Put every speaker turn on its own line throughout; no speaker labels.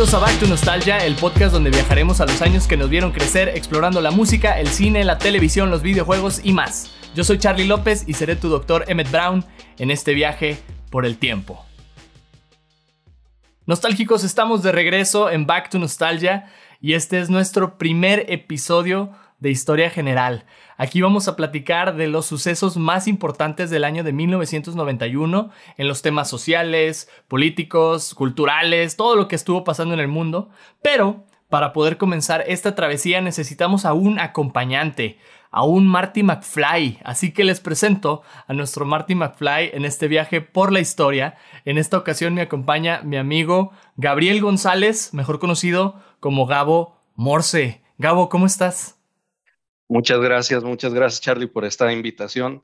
Bienvenidos a Back to Nostalgia, el podcast donde viajaremos a los años que nos vieron crecer explorando la música, el cine, la televisión, los videojuegos y más. Yo soy Charlie López y seré tu doctor Emmett Brown en este viaje por el tiempo. Nostálgicos, estamos de regreso en Back to Nostalgia y este es nuestro primer episodio de historia general. Aquí vamos a platicar de los sucesos más importantes del año de 1991 en los temas sociales, políticos, culturales, todo lo que estuvo pasando en el mundo. Pero para poder comenzar esta travesía necesitamos a un acompañante, a un Marty McFly. Así que les presento a nuestro Marty McFly en este viaje por la historia. En esta ocasión me acompaña mi amigo Gabriel González, mejor conocido como Gabo Morse. Gabo, ¿cómo estás?
Muchas gracias, muchas gracias Charlie por esta invitación.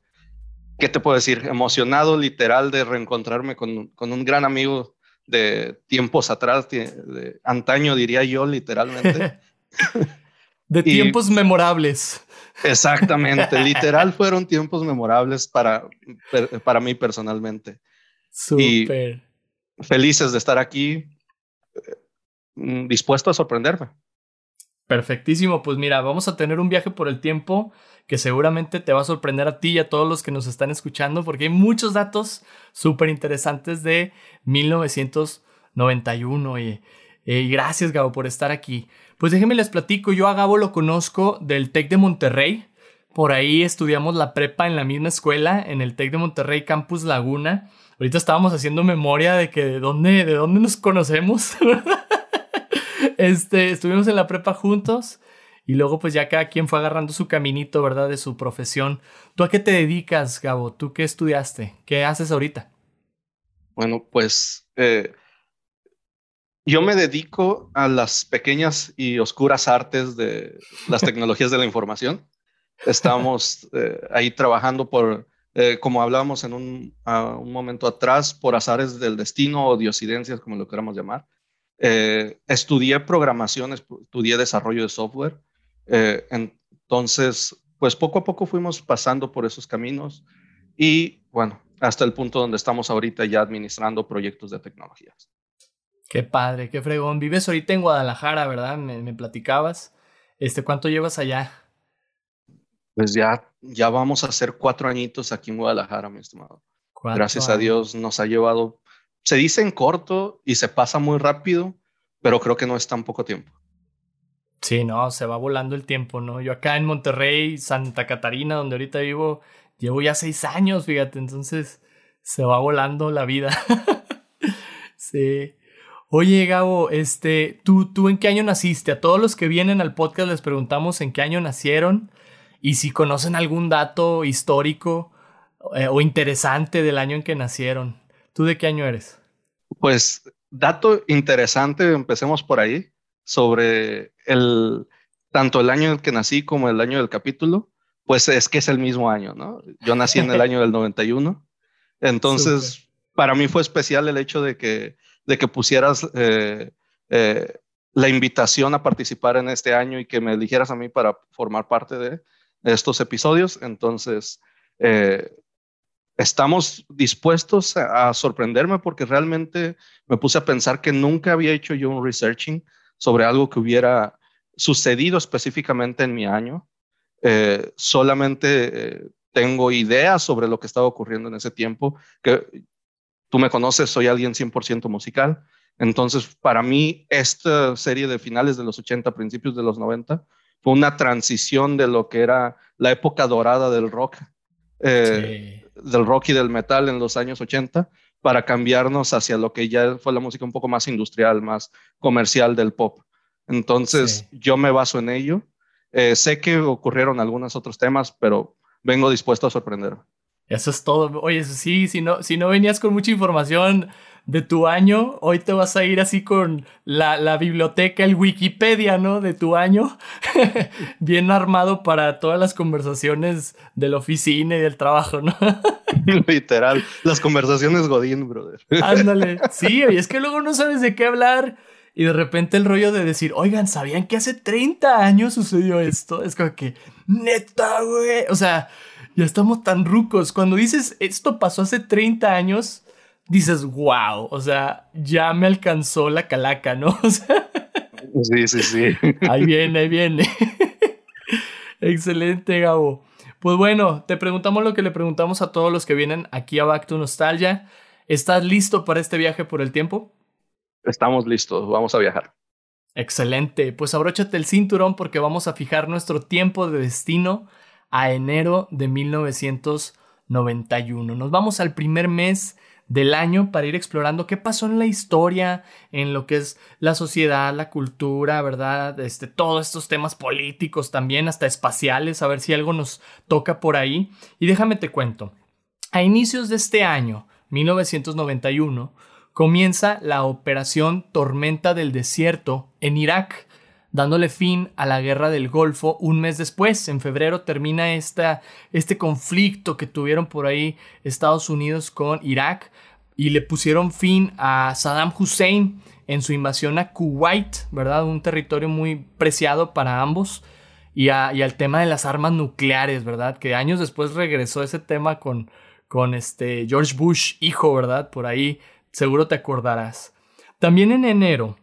¿Qué te puedo decir? Emocionado literal de reencontrarme con, un gran amigo de tiempos atrás, de, antaño diría yo literalmente.
de tiempos memorables.
Exactamente, literal fueron tiempos memorables para, para mí personalmente.
Súper.
Felices de estar aquí, eh, dispuesto a sorprenderme.
Perfectísimo, pues mira, vamos a tener un viaje por el tiempo que seguramente te va a sorprender a ti y a todos los que nos están escuchando porque hay muchos datos súper interesantes de 1991 y, gracias Gabo por estar aquí. Pues déjenme les platico, yo a Gabo lo conozco del TEC de Monterrey, por ahí estudiamos la prepa en la misma escuela, en el TEC de Monterrey Campus Laguna. Ahorita estábamos haciendo memoria de que de dónde, de dónde nos conocemos. este, estuvimos en la prepa juntos y luego pues ya cada quien fue agarrando su caminito, ¿verdad? De su profesión. ¿Tú a qué te dedicas, Gabo? ¿Tú qué estudiaste? ¿Qué haces ahorita?
Bueno, pues eh, yo me dedico a las pequeñas y oscuras artes de las tecnologías de la información. Estamos eh, ahí trabajando por, eh, como hablábamos en un, un, momento atrás, por azares del destino o diosidencias, como lo queramos llamar. Eh, estudié programación, estudié desarrollo de software. Eh, entonces, pues poco a poco fuimos pasando por esos caminos y bueno, hasta el punto donde estamos ahorita ya administrando proyectos de tecnologías.
Qué padre, qué fregón. Vives ahorita en Guadalajara, ¿verdad? Me, platicabas. Este, ¿Cuánto llevas allá?
Pues ya, ya vamos a hacer cuatro añitos aquí en Guadalajara, mi estimado. Gracias a Dios nos ha llevado se dice en corto y se pasa muy rápido, pero creo que no es tan poco tiempo.
Sí, no, se va volando el tiempo, ¿no? Yo acá en Monterrey, Santa Catarina, donde ahorita vivo, llevo ya seis años, fíjate, entonces se va volando la vida. sí. Oye, Gabo, este, ¿tú, ¿tú en qué año naciste? A todos los que vienen al podcast les preguntamos en qué año nacieron y si conocen algún dato histórico eh, o interesante del año en que nacieron. ¿Tú de qué año eres?
Pues dato interesante, empecemos por ahí, sobre el, tanto el año en el que nací como el año del capítulo, pues es que es el mismo año, ¿no? Yo nací en el año del 91, entonces para mí fue especial el hecho de que, de que pusieras eh, eh, la invitación a participar en este año y que me eligieras a mí para formar parte de estos episodios, entonces... Eh, estamos dispuestos a, sorprenderme porque realmente me puse a pensar que nunca había hecho yo un researching sobre algo que hubiera sucedido específicamente en mi año. Eh, solamente eh, tengo ideas sobre lo que estaba ocurriendo en ese tiempo, que tú me conoces, soy alguien 100% musical. Entonces, para mí, esta serie de finales de los 80, principios de los 90, fue una transición de lo que era la época dorada del rock. Eh, del rock y del metal en los años 80 para cambiarnos hacia lo que ya fue la música un poco más industrial, más comercial del pop. Entonces, yo me baso en ello. Eh, sé que ocurrieron algunos otros temas, pero vengo dispuesto a sorprender.
Eso es todo. Oye, sí, si no, si no venías con mucha información de tu año, hoy te vas a ir así con la, la biblioteca, el Wikipedia, ¿no? De tu año, bien armado para todas las conversaciones de la oficina y del trabajo, ¿no?
Literal, las conversaciones Godín, brother.
Ándale, sí, y es que luego no sabes de qué hablar. Y de repente el rollo de decir, oigan, ¿sabían que hace 30 años sucedió esto? Es como que, neta, güey. O sea, ya estamos tan rucos. Cuando dices, esto pasó hace 30 años, dices, wow, o sea, ya me alcanzó la calaca, ¿no?
sí, sí, sí.
Ahí viene, ahí viene. Excelente, Gabo. Pues bueno, te preguntamos lo que le preguntamos a todos los que vienen aquí a Back to Nostalgia. ¿Estás listo para este viaje por el tiempo?
Estamos listos, vamos a viajar.
Excelente, pues abróchate el cinturón porque vamos a fijar nuestro tiempo de destino a enero de 1991. Nos vamos al primer mes del año para ir explorando qué pasó en la historia, en lo que es la sociedad, la cultura, ¿verdad? Este, todos estos temas políticos también, hasta espaciales, a ver si algo nos toca por ahí. Y déjame te cuento. A inicios de este año, 1991, comienza la operación Tormenta del Desierto en Irak dándole fin a la guerra del Golfo un mes después. En febrero termina esta, este conflicto que tuvieron por ahí Estados Unidos con Irak y le pusieron fin a Saddam Hussein en su invasión a Kuwait, ¿verdad? Un territorio muy preciado para ambos. Y, al tema de las armas nucleares, ¿verdad? Que años después regresó ese tema con, con este George Bush, hijo, ¿verdad? Por ahí seguro te acordarás. También en enero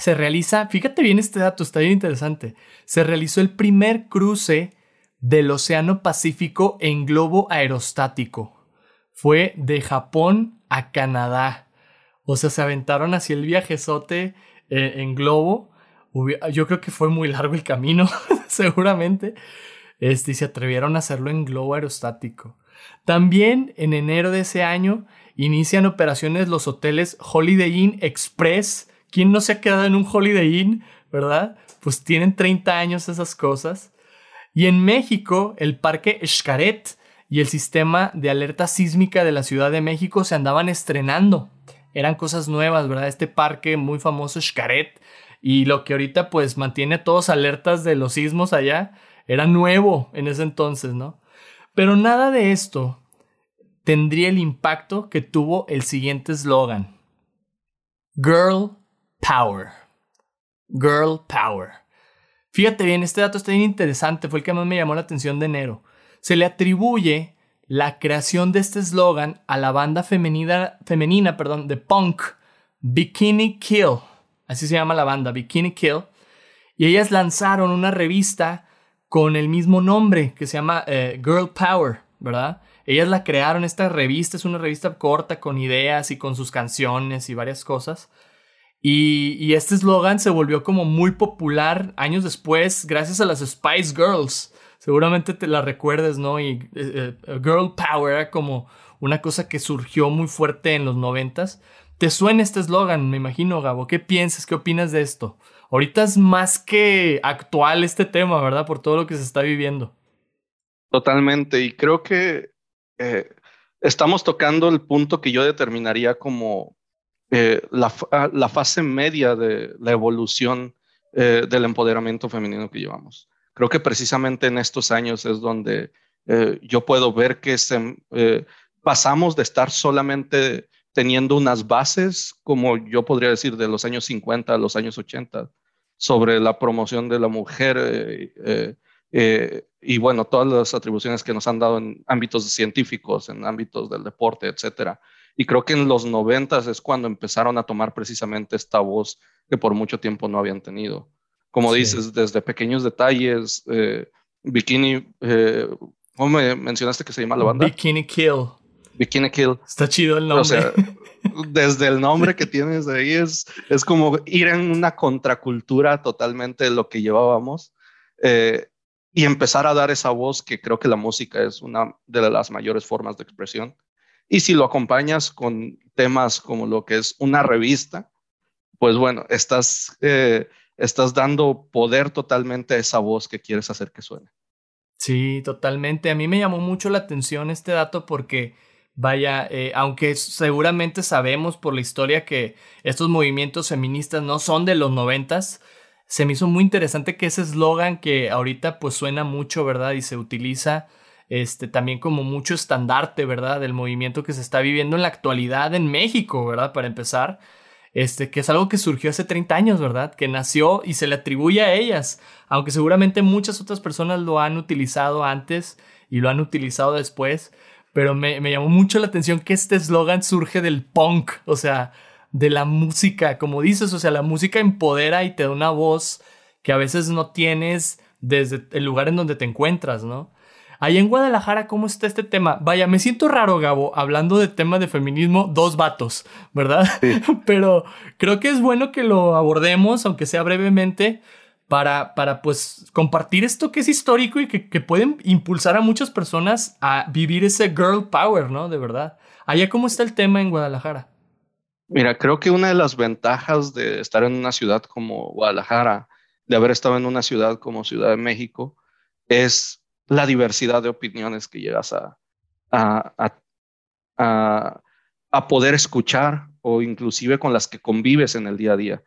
se realiza, fíjate bien este dato, está bien interesante, se realizó el primer cruce del Océano Pacífico en globo aerostático. Fue de Japón a Canadá. O sea, se aventaron hacia el viajezote eh, en globo. Yo creo que fue muy largo el camino, seguramente. Este, y se atrevieron a hacerlo en globo aerostático. También en enero de ese año inician operaciones los hoteles Holiday Inn Express ¿Quién no se ha quedado en un Holiday Inn, verdad? Pues tienen 30 años esas cosas. Y en México, el parque Xcaret y el sistema de alerta sísmica de la Ciudad de México se andaban estrenando. Eran cosas nuevas, ¿verdad? Este parque muy famoso Xcaret y lo que ahorita pues mantiene a todos alertas de los sismos allá, era nuevo en ese entonces, ¿no? Pero nada de esto tendría el impacto que tuvo el siguiente eslogan. Girl Power. Girl Power. Fíjate bien, este dato está bien interesante, fue el que más me llamó la atención de enero. Se le atribuye la creación de este eslogan a la banda femenina, femenina perdón, de punk Bikini Kill. Así se llama la banda, Bikini Kill. Y ellas lanzaron una revista con el mismo nombre que se llama eh, Girl Power, ¿verdad? Ellas la crearon, esta revista es una revista corta con ideas y con sus canciones y varias cosas. Y, este eslogan se volvió como muy popular años después gracias a las Spice Girls. Seguramente te la recuerdes, ¿no? Y eh, eh, Girl Power era como una cosa que surgió muy fuerte en los noventas. ¿Te suena este eslogan? Me imagino, Gabo. ¿Qué piensas? ¿Qué opinas de esto? Ahorita es más que actual este tema, ¿verdad? Por todo lo que se está viviendo.
Totalmente. Y creo que eh, estamos tocando el punto que yo determinaría como eh, ah, la, fase media de la evolución eh, del empoderamiento femenino que llevamos. Creo que precisamente en estos años es donde eh, yo puedo ver que pasamos de estar solamente teniendo unas bases, como yo podría decir, de los años 50 a los años 80, sobre la promoción de la mujer y bueno, todas las atribuciones que nos han dado en ámbitos científicos, en ámbitos del deporte, etcétera. Y creo que en los noventas es cuando empezaron a tomar precisamente esta voz que por mucho tiempo no habían tenido. Como dices, desde pequeños detalles, eh, Bikini, eh, ¿cómo me mencionaste que se llama la banda?
Bikini Kill.
Bikini Kill.
Está chido el nombre. O sea,
desde el nombre que tienes ahí es, es como ir en una contracultura totalmente de lo que llevábamos. Eh, y empezar a dar esa voz que creo que la música es una de las mayores formas de expresión. Y si lo acompañas con temas como lo que es una revista, pues bueno, estás, eh, estás dando poder totalmente a esa voz que quieres hacer que suene.
Sí, totalmente. A mí me llamó mucho la atención este dato porque, vaya, eh, aunque seguramente sabemos por la historia que estos movimientos feministas no son de los noventas, se me hizo muy interesante que ese eslogan que ahorita pues suena mucho, ¿verdad? Y se utiliza este, también como mucho estandarte, ¿verdad? Del movimiento que se está viviendo en la actualidad en México, ¿verdad? Para empezar, este, que es algo que surgió hace 30 años, ¿verdad? Que nació y se le atribuye a ellas, aunque seguramente muchas otras personas lo han utilizado antes y lo han utilizado después, pero me, me llamó mucho la atención que este eslogan surge del punk, o sea, de la música, como dices, o sea, la música empodera y te da una voz que a veces no tienes desde el lugar en donde te encuentras, ¿no? Ahí en Guadalajara, ¿cómo está este tema? Vaya, me siento raro, Gabo, hablando de tema de feminismo, dos vatos, ¿verdad? Pero creo que es bueno que lo abordemos, aunque sea brevemente, para, para pues compartir esto que es histórico y que, que pueden impulsar a muchas personas a vivir ese girl power, ¿no? De verdad. Allá, ¿cómo está el tema en Guadalajara?
Mira, creo que una de las ventajas de estar en una ciudad como Guadalajara, de haber estado en una ciudad como Ciudad de México, es la diversidad de opiniones que llegas a, a, a, poder escuchar o inclusive con las que convives en el día a día.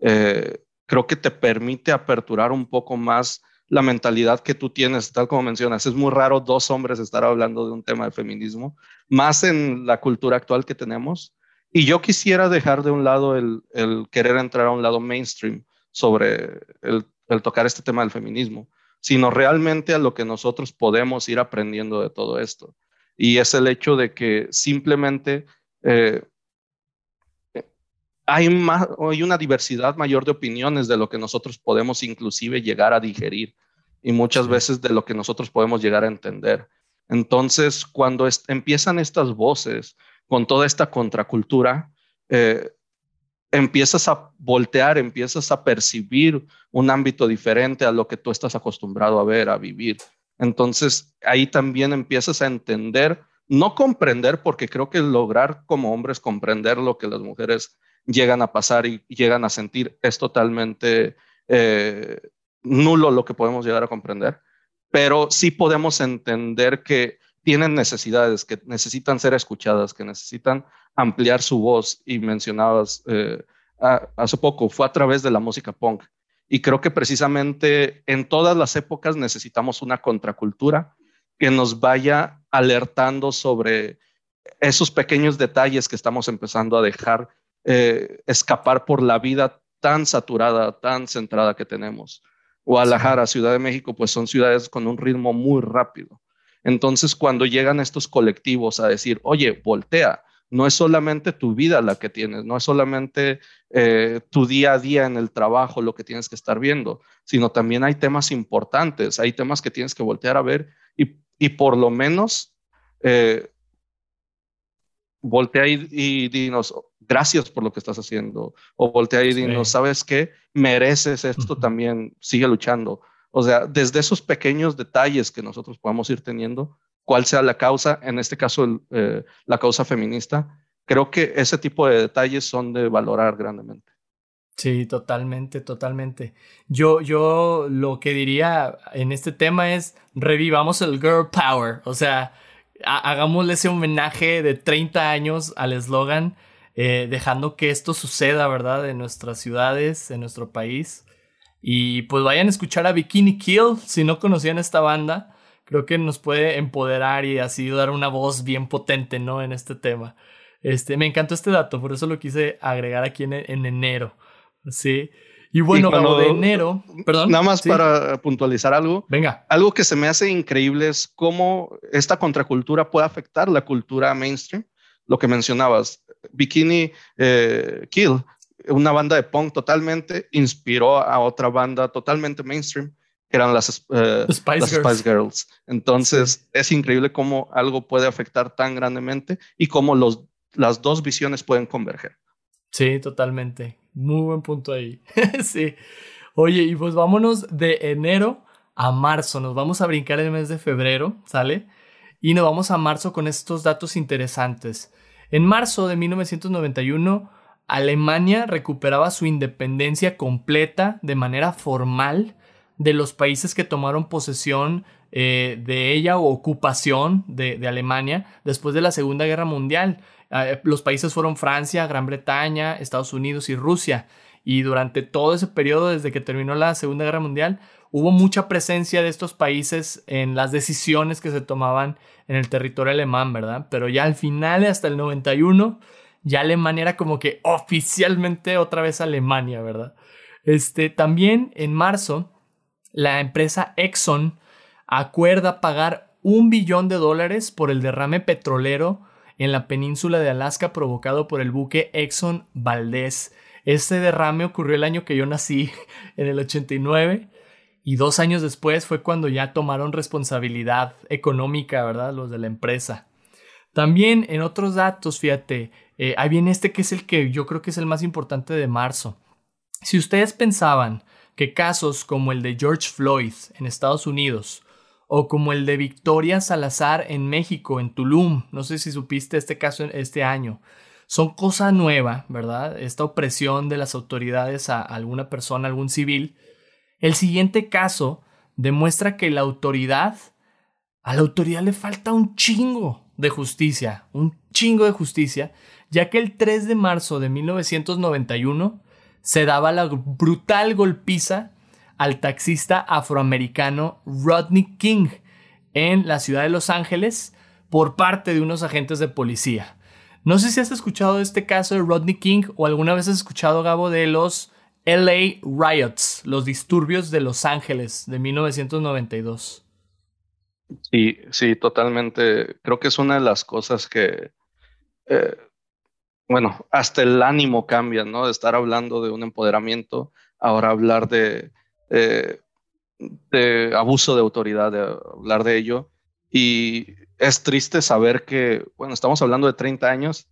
Eh, creo que te permite aperturar un poco más la mentalidad que tú tienes, tal como mencionas. Es muy raro dos hombres estar hablando de un tema de feminismo, más en la cultura actual que tenemos. Y yo quisiera dejar de un lado el, el querer entrar a un lado mainstream sobre el, el, tocar este tema del feminismo sino realmente a lo que nosotros podemos ir aprendiendo de todo esto. Y es el hecho de que simplemente eh, hay, más, hay una diversidad mayor de opiniones de lo que nosotros podemos inclusive llegar a digerir y muchas veces de lo que nosotros podemos llegar a entender. Entonces, cuando empiezan estas voces con toda esta contracultura, eh, empiezas a voltear, empiezas a percibir un ámbito diferente a lo que tú estás acostumbrado a ver, a vivir. Entonces, ahí también empiezas a entender, no comprender, porque creo que lograr como hombres comprender lo que las mujeres llegan a pasar y llegan a sentir es totalmente eh, nulo lo que podemos llegar a comprender, pero sí podemos entender que tienen necesidades, que necesitan ser escuchadas, que necesitan ampliar su voz. Y mencionabas eh, hace poco, fue a través de la música punk. Y creo que precisamente en todas las épocas necesitamos una contracultura que nos vaya alertando sobre esos pequeños detalles que estamos empezando a dejar eh, escapar por la vida tan saturada, tan centrada que tenemos. Guadalajara, Ciudad de México, pues son ciudades con un ritmo muy rápido. Entonces, cuando llegan estos colectivos a decir, oye, voltea, no es solamente tu vida la que tienes, no es solamente eh, tu día a día en el trabajo lo que tienes que estar viendo, sino también hay temas importantes, hay temas que tienes que voltear a ver y, por lo menos eh, voltea y, dinos, gracias por lo que estás haciendo, o voltea y dinos, ¿sabes qué? Mereces esto también, sigue luchando. O sea, desde esos pequeños detalles que nosotros podamos ir teniendo, cuál sea la causa, en este caso eh, la causa feminista, creo que ese tipo de detalles son de valorar grandemente.
Sí, totalmente, totalmente. Yo, yo lo que diría en este tema es revivamos el girl power, o sea, hagámosle ese homenaje de 30 años al eslogan, eh, dejando que esto suceda, ¿verdad? En nuestras ciudades, en nuestro país. Y pues vayan a escuchar a Bikini Kill si no conocían esta banda. Creo que nos puede empoderar y así dar una voz bien potente, ¿no? En este tema. Este, me encantó este dato, por eso lo quise agregar aquí en, enero. Sí. Y bueno, de enero, perdón.
Nada más para puntualizar algo.
Venga.
Algo que se me hace increíble es cómo esta contracultura puede afectar la cultura mainstream. Lo que mencionabas, Bikini eh, Kill una banda de punk totalmente inspiró a otra banda totalmente mainstream, que eran las, eh, Spice, Girls. Entonces, es increíble cómo algo puede afectar tan grandemente y cómo los, las dos visiones pueden converger.
Sí, totalmente. Muy buen punto ahí. sí. Oye, y pues vámonos de enero a marzo. Nos vamos a brincar el mes de febrero, ¿sale? Y nos vamos a marzo con estos datos interesantes. En marzo de 1991 Alemania recuperaba su independencia completa de manera formal de los países que tomaron posesión eh, de ella o ocupación de, Alemania después de la Segunda Guerra Mundial. Eh, los países fueron Francia, Gran Bretaña, Estados Unidos y Rusia. Y durante todo ese periodo, desde que terminó la Segunda Guerra Mundial, hubo mucha presencia de estos países en las decisiones que se tomaban en el territorio alemán, ¿verdad? Pero ya al final, hasta el 91, ya Alemania era como que oficialmente otra vez Alemania, ¿verdad? Este, también en marzo, la empresa Exxon acuerda pagar un billón de dólares por el derrame petrolero en la península de Alaska provocado por el buque Exxon Valdez. Este derrame ocurrió el año que yo nací, en el 89, y dos años después fue cuando ya tomaron responsabilidad económica, ¿verdad? Los de la empresa. También en otros datos, fíjate, eh, ahí viene este que es el que yo creo que es el más importante de marzo. Si ustedes pensaban que casos como el de George Floyd en Estados Unidos o como el de Victoria Salazar en México, en Tulum, no sé si supiste este caso este año, son cosa nueva, ¿verdad? Esta opresión de las autoridades a alguna persona, algún civil. El siguiente caso demuestra que la autoridad, a la autoridad le falta un chingo de justicia, un chingo de justicia, ya que el 3 de marzo de 1991 se daba la brutal golpiza al taxista afroamericano Rodney King en la ciudad de Los Ángeles por parte de unos agentes de policía. No sé si has escuchado de este caso de Rodney King o alguna vez has escuchado, Gabo, de los LA Riots, los disturbios de Los Ángeles de 1992.
Sí, sí, totalmente. Creo que es una de las cosas que, eh, bueno, hasta el ánimo cambia, ¿no? De estar hablando de un empoderamiento, ahora hablar de, eh, de abuso de autoridad, de hablar de ello. Y es triste saber que, bueno, estamos hablando de 30 años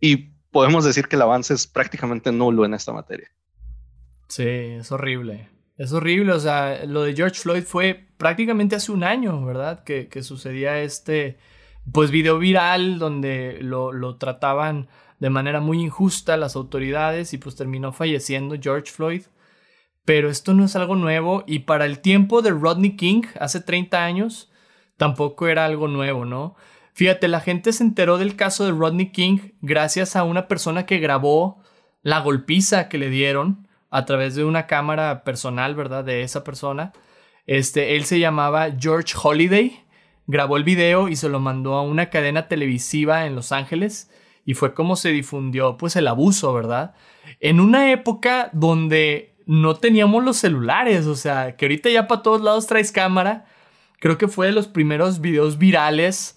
y podemos decir que el avance es prácticamente nulo en esta materia.
Sí, es horrible. Es horrible, o sea, lo de George Floyd fue prácticamente hace un año, ¿verdad? Que, sucedía este, pues, video viral donde lo, lo, trataban de manera muy injusta las autoridades y pues terminó falleciendo George Floyd. Pero esto no es algo nuevo y para el tiempo de Rodney King, hace 30 años, tampoco era algo nuevo, ¿no? Fíjate, la gente se enteró del caso de Rodney King gracias a una persona que grabó la golpiza que le dieron a través de una cámara personal, ¿verdad? De esa persona. Este, él se llamaba George Holiday, grabó el video y se lo mandó a una cadena televisiva en Los Ángeles y fue como se difundió pues el abuso, ¿verdad? En una época donde no teníamos los celulares, o sea, que ahorita ya para todos lados traes cámara creo que fue de los primeros videos virales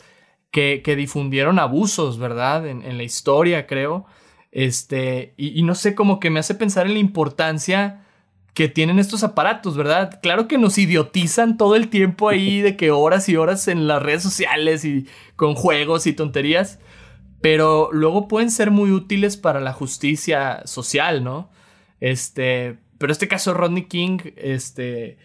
que, difundieron abusos, ¿verdad? En, la historia, creo. Este, y, no sé, como que me hace pensar en la importancia que tienen estos aparatos, ¿verdad? Claro que nos idiotizan todo el tiempo ahí de que horas y horas en las redes sociales y con juegos y tonterías, pero luego pueden ser muy útiles para la justicia social, ¿no? Este, pero este caso Rodney King, este,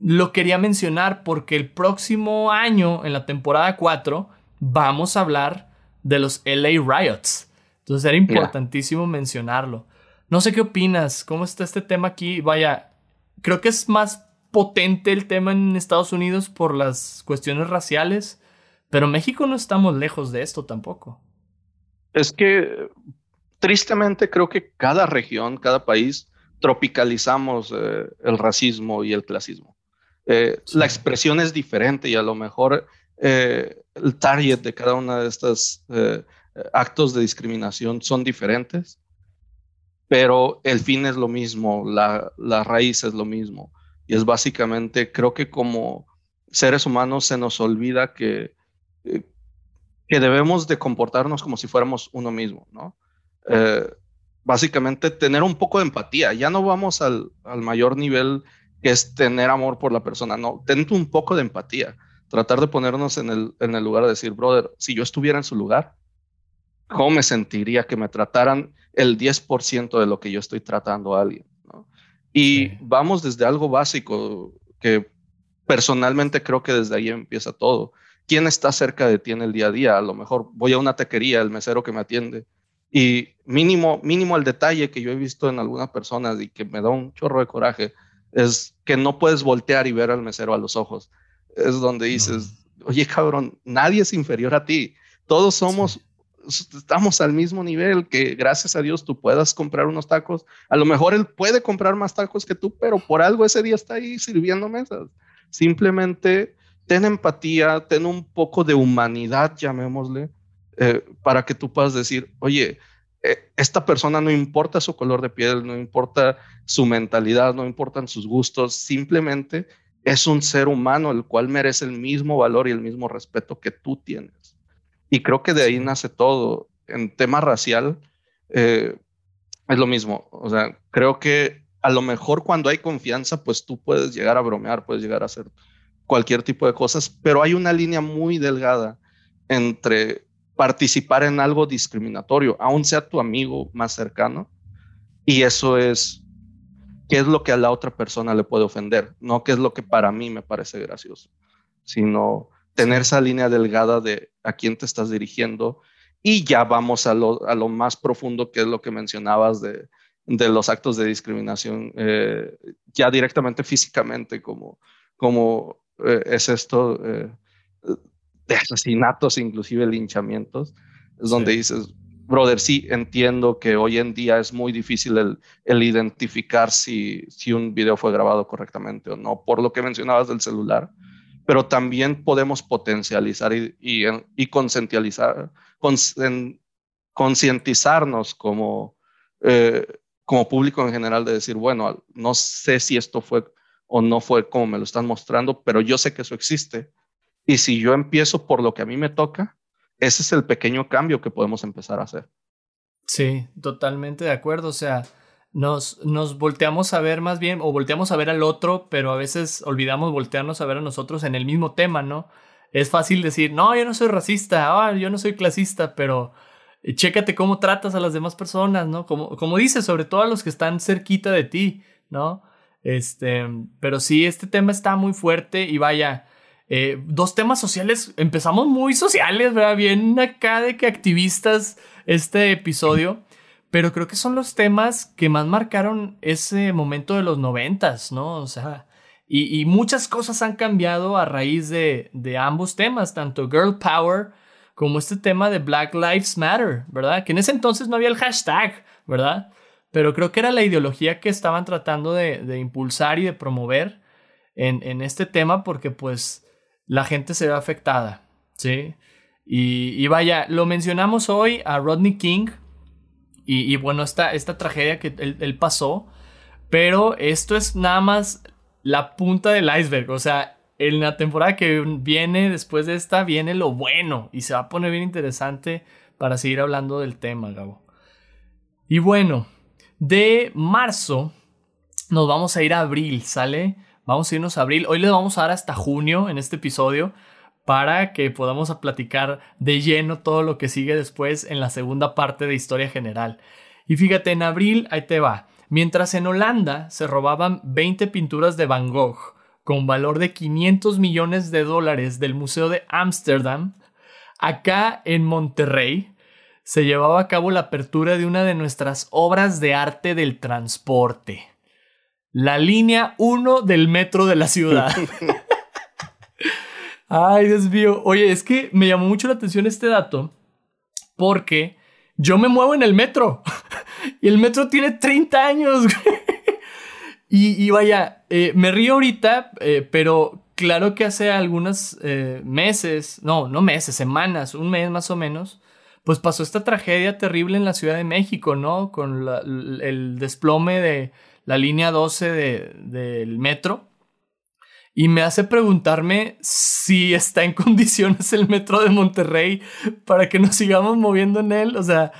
lo quería mencionar porque el próximo año, en la temporada 4, vamos a hablar de los LA Riots. Entonces era importantísimo mencionarlo. No sé qué opinas, cómo está este tema aquí. Vaya, creo que es más potente el tema en Estados Unidos por las cuestiones raciales, pero México no estamos lejos de esto tampoco.
Es que tristemente creo que cada región, cada país, tropicalizamos eh, el racismo y el clasismo. Eh, la expresión es diferente y a lo mejor eh, el target de cada uno de estos eh, actos de discriminación son diferentes, pero el fin es lo mismo, la, la, raíz es lo mismo. Y es básicamente, creo que como seres humanos se nos olvida que, que debemos de comportarnos como si fuéramos uno mismo, ¿no? básicamente tener un poco de empatía. Ya no vamos al, al mayor nivel que es tener amor por la persona, no, ten un poco de empatía, tratar de ponernos en el, en el lugar de decir, brother, si yo estuviera en su lugar, ¿cómo me sentiría que me trataran el 10% de lo que yo estoy tratando a alguien? Y vamos desde algo básico, que personalmente creo que desde ahí empieza todo. ¿Quién está cerca de ti en el día a día? A lo mejor voy a una taquería, el mesero que me atiende, y mínimo, mínimo el detalle que yo he visto en algunas personas y que me da un chorro de coraje, es que no puedes voltear y ver al mesero a los ojos. Es donde dices, oye cabrón, nadie es inferior a ti. Todos somos, estamos al mismo nivel, que gracias a Dios tú puedas comprar unos tacos. A lo mejor él puede comprar más tacos que tú, pero por algo ese día está ahí sirviendo mesas. Simplemente ten empatía, ten un poco de humanidad, llamémosle, eh, para que tú puedas decir, oye, eh, esta persona no importa su color de piel, no importa su mentalidad, no importan sus gustos, simplemente es un ser humano el cual merece el mismo valor y el mismo respeto que tú tienes. Y creo que de ahí nace todo. En tema racial eh, es lo mismo. O sea, creo que a lo mejor cuando hay confianza, pues tú puedes llegar a bromear, puedes llegar a hacer cualquier tipo de cosas, pero hay una línea muy delgada entre participar en algo discriminatorio, aun sea tu amigo más cercano, y eso es qué es lo que a la otra persona le puede ofender, no qué es lo que para mí me parece gracioso, sino tener esa línea delgada de a quién te estás dirigiendo. Y ya vamos a lo, a lo más profundo que es lo que mencionabas de, de los actos de discriminación, eh, ya directamente físicamente, como, como eh, es esto eh, de asesinatos, inclusive linchamientos, es donde dices, brother, sí entiendo que hoy en día es muy difícil el, el, identificar si, si un video fue grabado correctamente o no, por lo que mencionabas del celular, pero también podemos potencializar y, y, y concientizar, concientizarnos como, eh, como público en general de decir, bueno, no sé si esto fue o no fue como me lo están mostrando, pero yo sé que eso existe. Y si yo empiezo por lo que a mí me toca, ese es el pequeño cambio que podemos empezar a hacer.
Sí, totalmente de acuerdo. O sea, nos, nos volteamos a ver más bien, o volteamos a ver al otro, pero a veces olvidamos voltearnos a ver a nosotros en el mismo tema, ¿no? Es fácil decir, no, yo no soy racista, ah, yo no soy clasista, pero eh, chécate cómo tratas a las demás personas, ¿no? Como, como dices, sobre todo a los que están cerquita de ti, ¿no? Este, pero sí, este tema está muy fuerte y vaya, eh, dos temas sociales, empezamos muy sociales, ¿verdad? Bien acá de que activistas este episodio, pero creo que son los temas que más marcaron ese momento de los noventas, ¿no? O sea, y, muchas cosas han cambiado a raíz de, ambos temas, tanto Girl Power como este tema de Black Lives Matter, ¿verdad? Que en ese entonces no había el hashtag, ¿verdad? Pero creo que era la ideología que estaban tratando de, impulsar y de promover en, este tema porque pues la gente se ve afectada, ¿sí? Y, vaya, lo mencionamos hoy a Rodney King y, bueno, esta, esta tragedia que él, pasó, pero esto es nada más la punta del iceberg, o sea, en la temporada que viene después de esta viene lo bueno y se va a poner bien interesante para seguir hablando del tema, Gabo. Y bueno, de marzo nos vamos a ir a abril, ¿sale? Vamos a irnos a abril. Hoy le vamos a dar hasta junio en este episodio para que podamos platicar de lleno todo lo que sigue después en la segunda parte de historia general. Y fíjate, en abril, ahí te va. Mientras en Holanda se robaban 20 pinturas de Van Gogh con valor de 500 millones de dólares del Museo de Ámsterdam, acá en Monterrey se llevaba a cabo la apertura de una de nuestras obras de arte del transporte la línea 1 del metro de la ciudad. Ay, Dios mío. Oye, es que me llamó mucho la atención este dato porque yo me muevo en el metro y el metro tiene 30 años. y, vaya, eh, me río ahorita, eh, pero claro que hace algunos eh, meses, no, no meses, semanas, un mes más o menos, pues pasó esta tragedia terrible en la Ciudad de México, ¿no? Con el desplome de la línea 12 del metro. Y me hace preguntarme si está en condiciones el metro de Monterrey para que nos sigamos moviendo en él. O sea,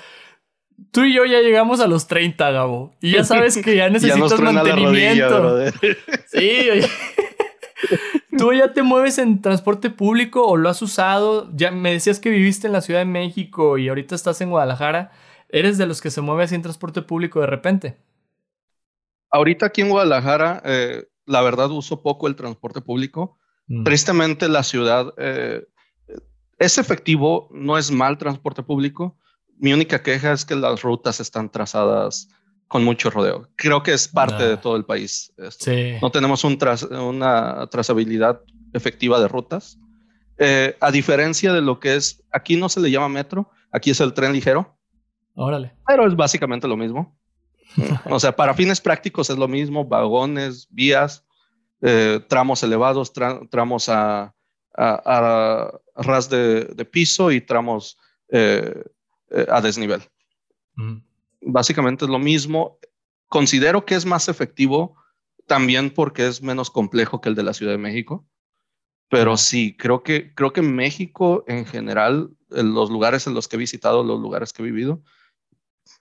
tú y yo ya llegamos a los 30, Gabo. Y ya sabes que ya necesitas mantenimiento. sí, oye. ¿Tú ya te mueves en transporte público o lo has usado? Ya me decías que viviste en la Ciudad de México y ahorita estás en Guadalajara. ¿Eres de los que se mueve así en transporte público de repente?
ahorita aquí en Guadalajara, eh, la verdad uso poco el transporte público. Mm. Tristemente la ciudad eh, es efectivo, no es mal transporte público. Mi única queja es que las rutas están trazadas con mucho rodeo. Creo que es parte de todo el país. No tenemos una trazabilidad efectiva de rutas. Eh, a diferencia de lo que es, aquí no se le llama metro, aquí es el tren ligero.
Órale.
Pero es básicamente lo mismo o sea, para fines prácticos es lo mismo, vagones, vías, eh, tramos elevados, tramos a, ras de, piso y tramos eh, eh, a desnivel. Básicamente es lo mismo. Considero que es más efectivo también porque es menos complejo que el de la Ciudad de México. Pero sí, creo que, creo que México en general, en los lugares en los que he visitado, los lugares que he vivido,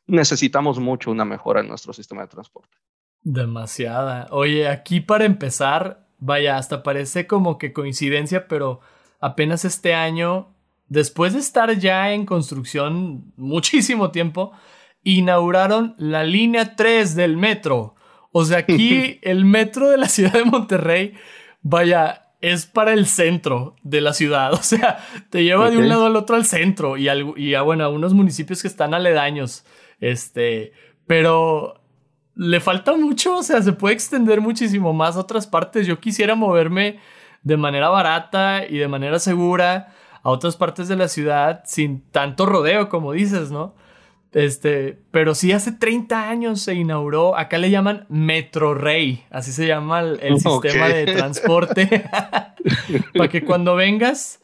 necesitamos mucho una mejora en nuestro sistema de transporte.
Demasiada. Oye, aquí para empezar, vaya, hasta parece como que coincidencia, pero apenas este año, después de estar ya en construcción muchísimo tiempo, inauguraron la línea 3 del metro. O sea, aquí el metro de la ciudad de Monterrey, vaya, es para el centro de la ciudad. O sea, te lleva de un lado al otro al centro y, y a, bueno, a unos municipios que están aledaños. Este, pero le falta mucho, o sea, se puede extender muchísimo más a otras partes. Yo quisiera moverme de manera barata y de manera segura a otras partes de la ciudad sin tanto rodeo, como dices, ¿no? Este, pero sí hace 30 años se inauguró, acá le llaman Metro Rey, así se llama el, sistema de transporte, para que cuando vengas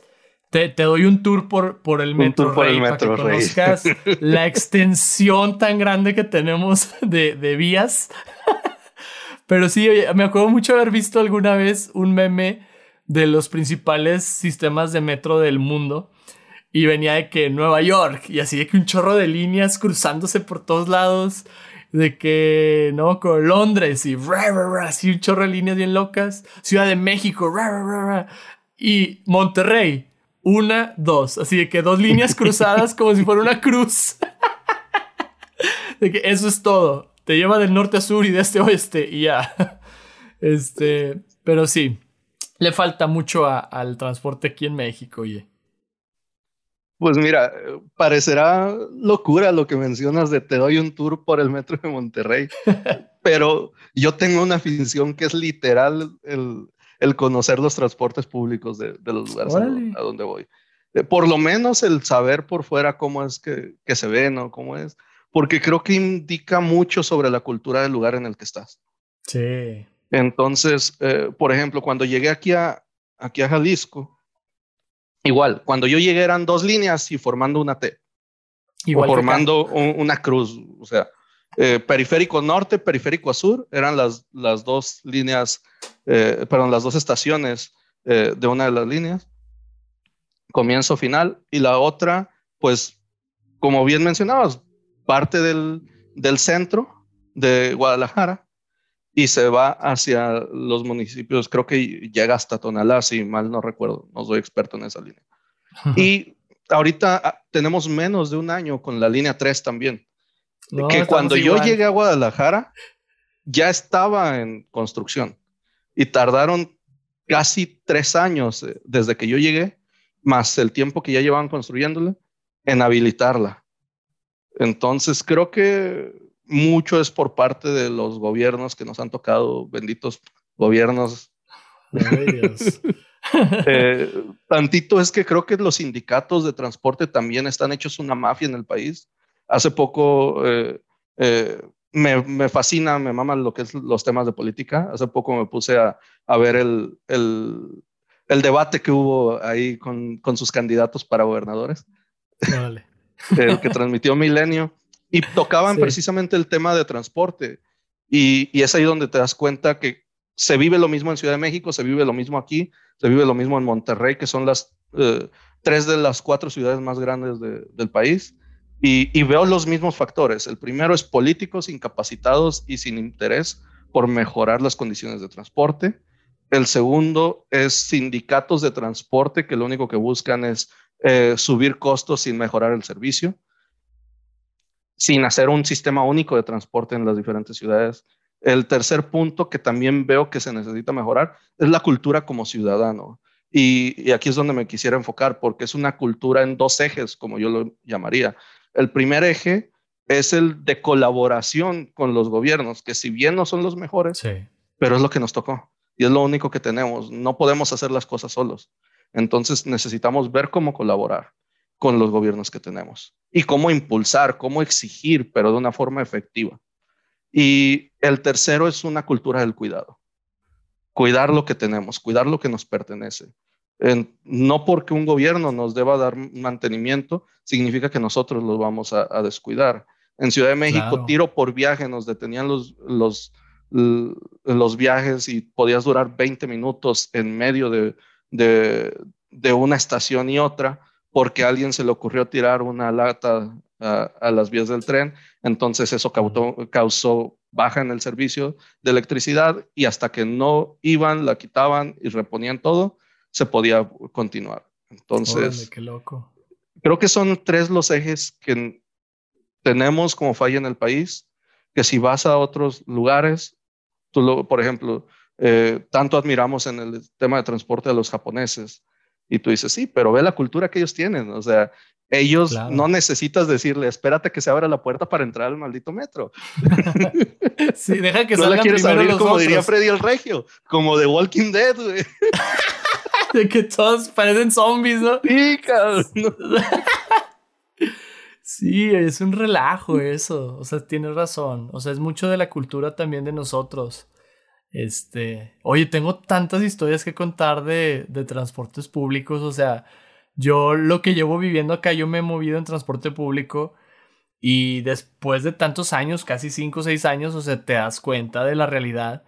te, doy un tour por, por el Metro Rey, para que conozcas la extensión tan grande que tenemos de, de vías. pero sí, me acuerdo mucho haber visto alguna vez un meme de los principales sistemas de metro del mundo y venía de que Nueva York y así de que un chorro de líneas cruzándose por todos lados. De que, ¿no? Con Londres y así un chorro de líneas bien locas. Ciudad de México, y Monterrey, una, dos. Así de que dos líneas cruzadas como si fuera una cruz. de que eso es todo. Te lleva del norte a sur y de este a oeste y ya. Este, pero sí, le falta mucho al transporte aquí en México, oye.
Pues mira, parecerá locura lo que mencionas de te doy un tour por el metro de Monterrey, pero yo tengo una afición que es literal el, conocer los transportes públicos de, los lugares a, donde voy. Eh, por lo menos el saber por fuera cómo es que, se ve, ¿no? Cómo es, porque creo que indica mucho sobre la cultura del lugar en el que estás.
Sí.
Entonces, eh, por ejemplo, cuando llegué aquí a, aquí a Jalisco, Igual, cuando yo llegué eran dos líneas y formando una T. Igual o formando una cruz. O sea, eh, periférico norte, periférico sur, eran las, las dos líneas, eh, perdón, las dos estaciones eh, de una de las líneas. Comienzo, final. Y la otra, pues, como bien mencionabas, parte del, del centro de Guadalajara y se va hacia los municipios, creo que llega hasta Tonalá, si mal no recuerdo, no soy experto en esa línea. y ahorita ah, tenemos menos de un año con la línea 3 también. que cuando yo llegué a Guadalajara ya estaba en construcción y tardaron casi tres años eh, desde que yo llegué, más el tiempo que ya llevaban construyéndola, en habilitarla. Entonces creo que mucho es por parte de los gobiernos que nos han tocado, benditos gobiernos. Eh, tantito es que creo que los sindicatos de transporte también están hechos una mafia en el país. Hace poco eh, eh, me, fascina, me mama lo que es los temas de política. Hace poco me puse a, ver el, el, debate que hubo ahí con, con sus candidatos para gobernadores. Vale. el que transmitió Milenio. Y tocaban precisamente el tema de transporte. Y, es ahí donde te das cuenta que se vive lo mismo en Ciudad de México, se vive lo mismo aquí, se vive lo mismo en Monterrey, que son las eh, tres de las cuatro ciudades más grandes del país. Y, veo los mismos factores. El primero es políticos incapacitados y sin interés por mejorar las condiciones de transporte. El segundo es sindicatos de transporte que lo único que buscan es eh, subir costos sin mejorar el servicio sin hacer un sistema único de transporte en las diferentes ciudades. El tercer punto que también veo que se necesita mejorar es la cultura como ciudadano. Y, aquí es donde me quisiera enfocar, porque es una cultura en dos ejes, como yo lo llamaría. El primer eje es el de colaboración con los gobiernos, que si bien no son los mejores, pero es lo que nos tocó y es lo único que tenemos. No podemos hacer las cosas solos. Entonces necesitamos ver cómo colaborar con los gobiernos que tenemos y cómo impulsar, cómo exigir, pero de una forma efectiva. Y el tercero es una cultura del cuidado. Cuidar lo que tenemos, cuidar lo que nos pertenece. No porque un gobierno nos deba dar mantenimiento, significa que nosotros los vamos a, descuidar. En Ciudad de México, tiro por viaje, nos detenían los, los, los viajes y podías durar 20 minutos en medio de, de, una estación y otra porque a alguien se le ocurrió tirar una lata a, las vías del tren, entonces eso causó, causó baja en el servicio de electricidad y hasta que no iban, la quitaban y reponían todo, se podía continuar. Entonces,
qué loco.
creo que son tres los ejes que tenemos como falla en el país, que si vas a otros lugares, tú lo, por ejemplo, eh, tanto admiramos en el tema de transporte a los japoneses, y tú dices, sí, pero ve la cultura que ellos tienen, o sea, ellos no necesitas decirle, espérate que se abra la puerta para entrar al maldito metro.
sí, deja que
no la quieres abrir como diría Freddy el Regio, como de Walking Dead.
de que todos parecen zombies, ¿no?
Sí, cabrón.
sí, es un relajo eso. O sea, tienes razón. O sea, es mucho de la cultura también de nosotros. Este, oye, tengo tantas historias que contar de, de transportes públicos. O sea, yo lo que llevo viviendo acá, yo me he movido en transporte público y después de tantos años, casi 5 o 6 años, o sea, te das cuenta de la realidad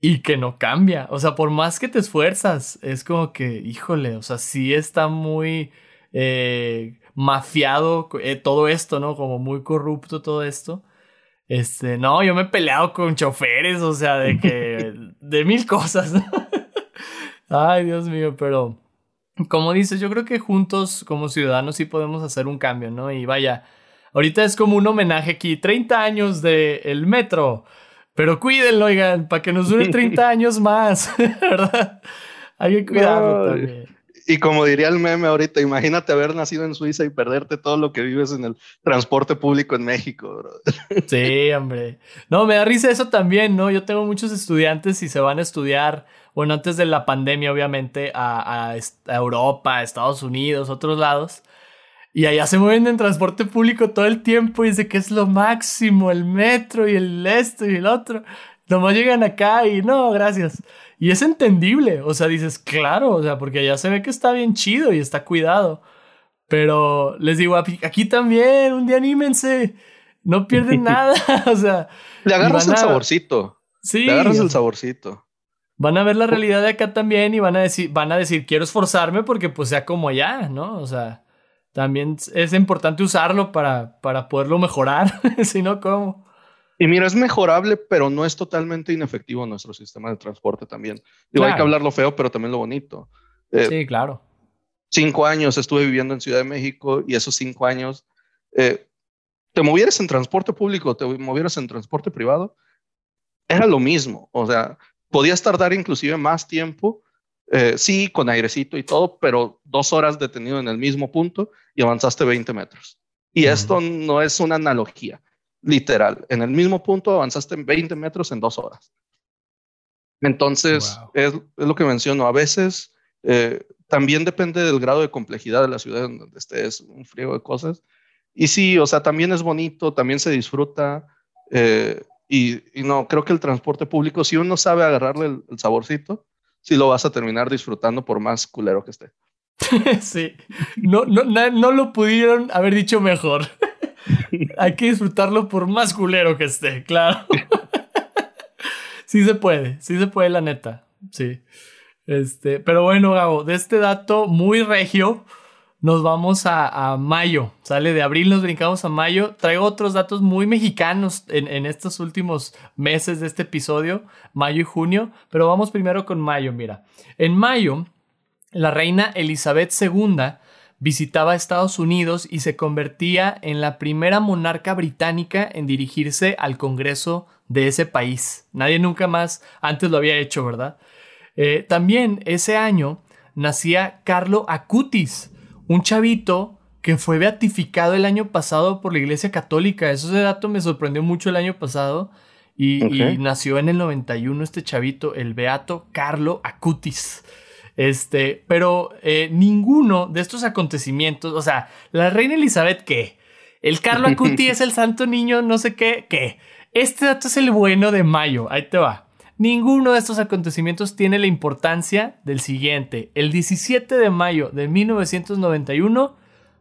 y que no cambia. O sea, por más que te esfuerzas, es como que, híjole, o sea, sí está muy eh, mafiado eh, todo esto, ¿no? Como muy corrupto todo esto. Este, no, yo me he peleado con choferes, o sea, de que, de mil cosas. Ay, Dios mío, pero como dices, yo creo que juntos como ciudadanos sí podemos hacer un cambio, ¿no? Y vaya, ahorita es como un homenaje aquí, 30 años del el metro, pero cuídenlo, oigan, para que nos dure 30 años más, ¿verdad? Hay que cuidarlo también.
Y como diría el meme ahorita, imagínate haber nacido en Suiza y perderte todo lo que vives en el transporte público en México, bro.
Sí, hombre. No, me da risa eso también, ¿no? Yo tengo muchos estudiantes y se van a estudiar bueno, antes de la pandemia, obviamente, a, Europa, a Estados Unidos, otros lados. Y allá se mueven en transporte público todo el tiempo y dice que es lo máximo, el metro y el esto y el otro. Nomás llegan acá y no, gracias. Y es entendible, o sea, dices, claro, o sea, porque allá se ve que está bien chido y está cuidado. Pero les digo, aquí también, un día anímense, no pierden nada, o sea.
Le agarras el saborcito. Sí. Le agarras el saborcito
van a ver la realidad de acá también y van a decir, van a decir, quiero esforzarme porque pues sea como allá, ¿no? O sea, también es importante usarlo para, para poderlo mejorar, si no, ¿cómo?
Y mira, es mejorable, pero no es totalmente inefectivo nuestro sistema de transporte también. Digo, hay que hablar lo feo, pero también lo bonito.
Eh, sí, claro.
Cinco años estuve viviendo en Ciudad de México y esos cinco años, eh, te movieras en transporte público, te movieras en transporte privado, era lo mismo. O sea, podías tardar inclusive más tiempo, eh, sí, con airecito y todo, pero dos horas detenido en el mismo punto y avanzaste 20 metros. Y esto no es una analogía, literal. En el mismo punto avanzaste 20 metros en dos horas. Entonces, es, lo que menciono. A veces eh, también depende del grado de complejidad de la ciudad en donde estés, un frío de cosas. Y sí, o sea, también es bonito, también se disfruta. Eh, y, no, creo que el transporte público, si uno sabe agarrarle el, saborcito, sí lo vas a terminar disfrutando por más culero que esté.
sí, no, no, no lo pudieron haber dicho mejor. Hay que disfrutarlo por más culero que esté, claro. sí se puede, sí se puede, la neta. Sí. Este, pero bueno, Gabo, de este dato muy regio, nos vamos a, mayo. Sale de abril, nos brincamos a mayo. Traigo otros datos muy mexicanos en, estos últimos meses de este episodio, mayo y junio. Pero vamos primero con mayo, mira. En mayo, la reina Elizabeth II visitaba Estados Unidos y se convertía en la primera monarca británica en dirigirse al Congreso de ese país. Nadie nunca más antes lo había hecho, ¿verdad? Eh, también ese año nacía Carlo Acutis, un chavito que fue beatificado el año pasado por la Iglesia Católica. Eso ese dato me sorprendió mucho el año pasado. Y, nació en el 91 este chavito, el beato Carlo Acutis. Este, pero eh, ninguno de estos acontecimientos, o sea, la reina Elizabeth, ¿qué? El Carlo Acutis es el santo niño, no sé qué, ¿qué? Este dato es el bueno de mayo, ahí te va. Ninguno de estos acontecimientos tiene la importancia del siguiente. El 17 de mayo de 1991,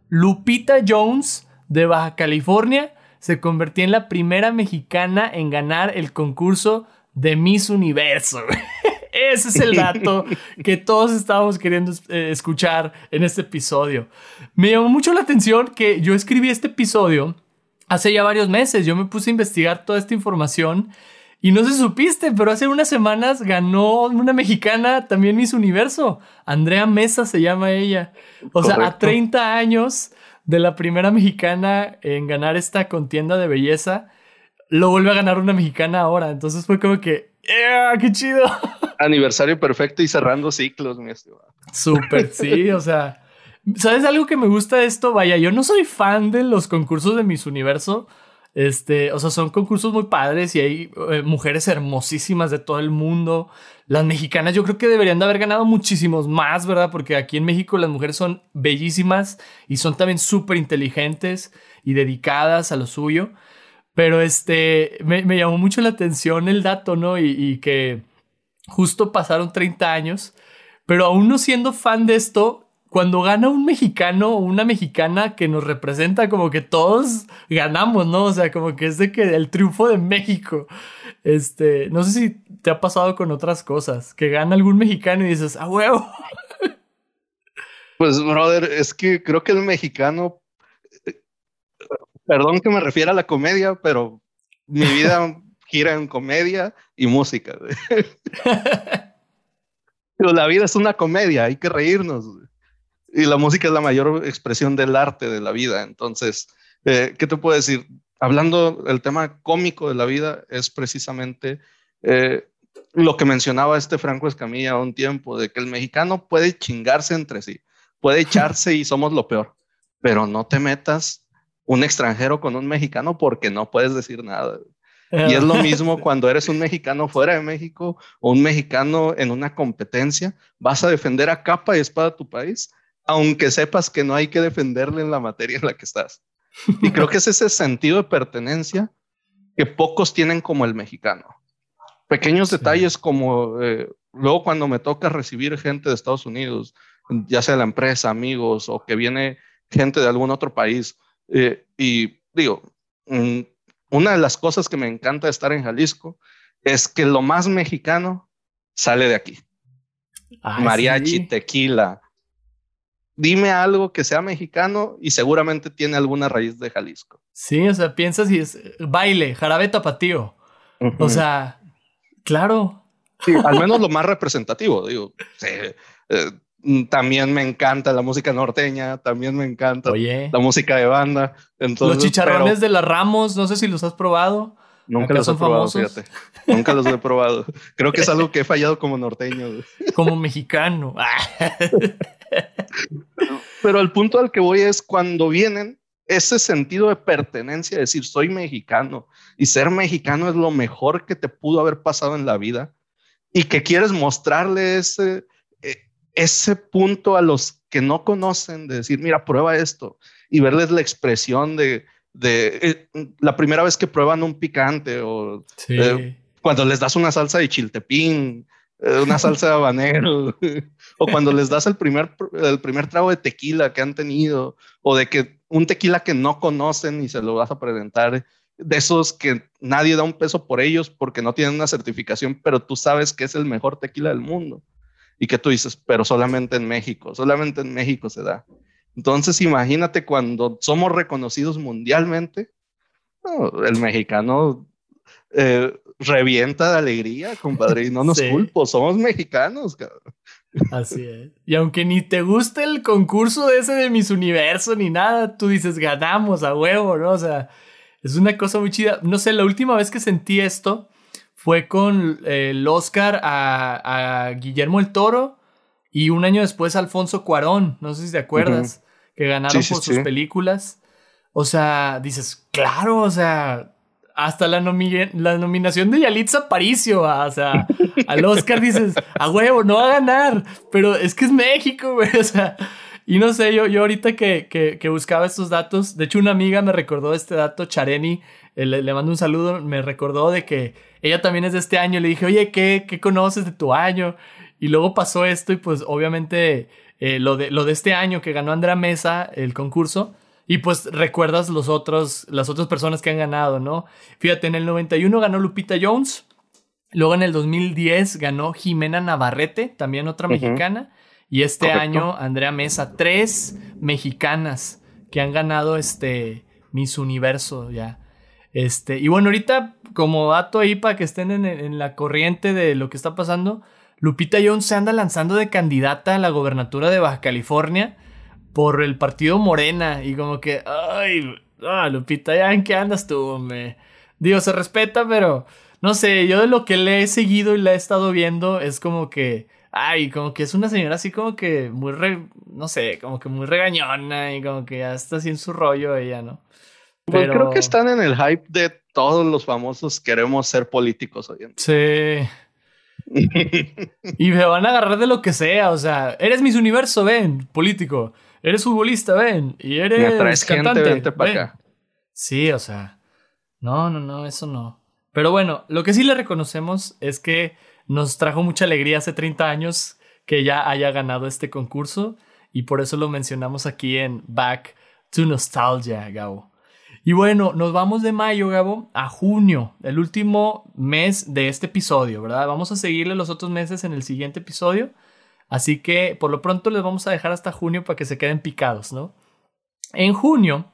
Lupita Jones de Baja California se convirtió en la primera mexicana en ganar el concurso de Miss Universo. Ese es el dato que todos estábamos queriendo eh, escuchar en este episodio. Me llamó mucho la atención que yo escribí este episodio hace ya varios meses. Yo me puse a investigar toda esta información y no se supiste, pero hace unas semanas ganó una mexicana también Miss Universo. Andrea Mesa se llama ella. O sea, a 30 años de la primera mexicana en ganar esta contienda de belleza, lo vuelve a ganar una mexicana ahora. Entonces fue como que, ¡qué chido!
Aniversario perfecto y cerrando ciclos, mi estimado.
Súper, sí, o sea. ¿Sabes algo que me gusta de esto? Vaya, yo no soy fan de los concursos de Miss Universo. Este, o sea, son concursos muy padres y hay eh, mujeres hermosísimas de todo el mundo. Las mexicanas yo creo que deberían de haber ganado muchísimos más, ¿verdad? Porque aquí en México las mujeres son bellísimas y son también súper inteligentes y dedicadas a lo suyo. Pero este, me, llamó mucho la atención el dato, ¿no? Y, y que justo pasaron 30 años. Pero aún no siendo fan de esto, cuando gana un mexicano o una mexicana que nos representa, como que todos ganamos, ¿no? O sea, como que es de que el triunfo de México. Este, no sé si te ha pasado con otras cosas, que gana algún mexicano y dices, ¡ah, huevo!
Pues, brother, es que creo que el mexicano, perdón que me refiera a la comedia, pero mi vida gira en comedia y música. pero la vida es una comedia, hay que reírnos y la música es la mayor expresión del arte de la vida. Entonces, eh, ¿qué te puedo decir? Hablando del tema cómico de la vida, es precisamente eh, lo que mencionaba este Franco Escamilla un tiempo, de que el mexicano puede chingarse entre sí, puede echarse y somos lo peor, pero no te metas un extranjero con un mexicano porque no puedes decir nada. Y es lo mismo cuando eres un mexicano fuera de México o un mexicano en una competencia, vas a defender a capa y espada tu país, aunque sepas que no hay que defenderle en la materia en la que estás. Y creo que es ese sentido de pertenencia que pocos tienen como el mexicano. Pequeños detalles como eh, luego cuando me toca recibir gente de Estados Unidos, ya sea la empresa, amigos o que viene gente de algún otro país. Eh, y digo, mm, una de las cosas que me encanta de estar en Jalisco es que lo más mexicano sale de aquí. Mariachi, tequila, dime algo que sea mexicano y seguramente tiene alguna raíz de Jalisco.
Sí, o sea, piensas y es eh, baile, jarabe tapatío. O sea, claro.
Sí, al menos lo más representativo, digo. Eh, mm, también me encanta la música norteña, también me encanta la música de banda.
los chicharrones de las Ramos, no sé si los has probado.
Nunca los he probado, fíjate. Nunca los he probado. Creo que es algo que he fallado como norteño.
Como mexicano.
Pero el punto al que voy es cuando vienen ese sentido de pertenencia, decir, soy mexicano y ser mexicano es lo mejor que te pudo haber pasado en la vida y que quieres mostrarle ese, e, ese punto a los que no conocen, de decir, mira, prueba esto y verles la expresión de, de eh, la primera vez que prueban un picante o eh, cuando les das una salsa de chiltepín, eh, una salsa de habanero, o cuando les das el primer, el primer trago de tequila que han tenido, o de que un tequila que no conocen y se lo vas a presentar, de esos que nadie da un peso por ellos porque no tienen una certificación, pero tú sabes que es el mejor tequila del mundo. Y que tú dices, pero solamente en México, solamente en México se da. Entonces, imagínate cuando somos reconocidos mundialmente, el mexicano eh, revienta de alegría, compadre, y no nos culpo, somos mexicanos, cabrón.
Así es. Y aunque ni te guste el concurso de ese de Miss Universo ni nada, tú dices, ganamos a huevo, ¿no? O sea, es una cosa muy chida. No sé, la última vez que sentí esto fue con eh, el Oscar a, Guillermo el Toro y un año después Alfonso Cuarón, no sé si te acuerdas que ganaron por sus películas. O sea, dices, claro, o sea, hasta la, la nominación de Yalitza Aparicio, ah, o sea, al Oscar dices, a huevo, no va a ganar, pero es que es México, güey, o sea, y no sé, yo, yo ahorita que, que, buscaba estos datos, de hecho una amiga me recordó este dato, Chareni, eh, le, mando un saludo, me recordó de que ella también es de este año, le dije, oye, ¿qué, qué conoces de tu año? Y luego pasó esto y pues obviamente eh, lo, de, lo de este año que ganó Andrea Mesa, el concurso, y pues recuerdas los otros, las otras personas que han ganado, ¿no? Fíjate, en el 91 ganó Lupita Jones, Luego en el 2010 ganó Jimena Navarrete, también otra mexicana. Y este año Andrea Mesa, tres mexicanas que han ganado este Miss Universo ya. Este, y bueno, ahorita como dato ahí para que estén en, en, la corriente de lo que está pasando, Lupita Jones se anda lanzando de candidata a la gobernatura de Baja California por el partido Morena y como que, ay, ah, Lupita, ya en qué andas tú, me digo, se respeta, pero no sé, yo de lo que le he seguido y le he estado viendo es como que, ay, como que es una señora así como que muy, no sé, como que muy regañona y como que ya está así en su rollo ella, ¿no?
Pues creo que están en el hype de todos los famosos queremos ser políticos hoy en
día. Sí. y me van a agarrar de lo que sea, o sea, eres Miss Universo, ven, político eres futbolista, ven, y eres cantante, para acá. Sí, o sea, no, no, no, eso no. Pero bueno, lo que sí le reconocemos es que nos trajo mucha alegría hace 30 años que ya haya ganado este concurso y por eso lo mencionamos aquí en Back to Nostalgia, Gabo. Y bueno, nos vamos de mayo, Gabo, a junio, el último mes de este episodio, ¿verdad? Vamos a seguirle los otros meses en el siguiente episodio. Así que por lo pronto les vamos a dejar hasta junio para que se queden picados, ¿no? En junio,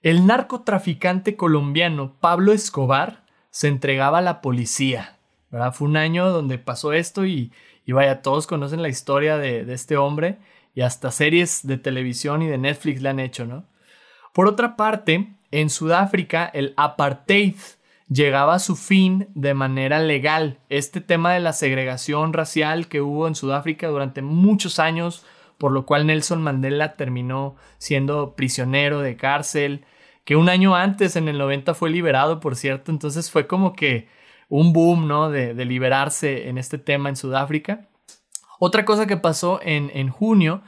el narcotraficante colombiano Pablo Escobar se entregaba a la policía. ¿verdad? Fue un año donde pasó esto y, vaya, todos conocen la historia de, de, este hombre y hasta series de televisión y de Netflix le han hecho, ¿no? Por otra parte, en Sudáfrica el apartheid llegaba a su fin de manera legal. Este tema de la segregación racial que hubo en Sudáfrica durante muchos años, por lo cual Nelson Mandela terminó siendo prisionero de cárcel, que un año antes, en el 90, fue liberado, por cierto, entonces fue como que un boom, ¿no? De, liberarse en este tema en Sudáfrica. Otra cosa que pasó en, en junio,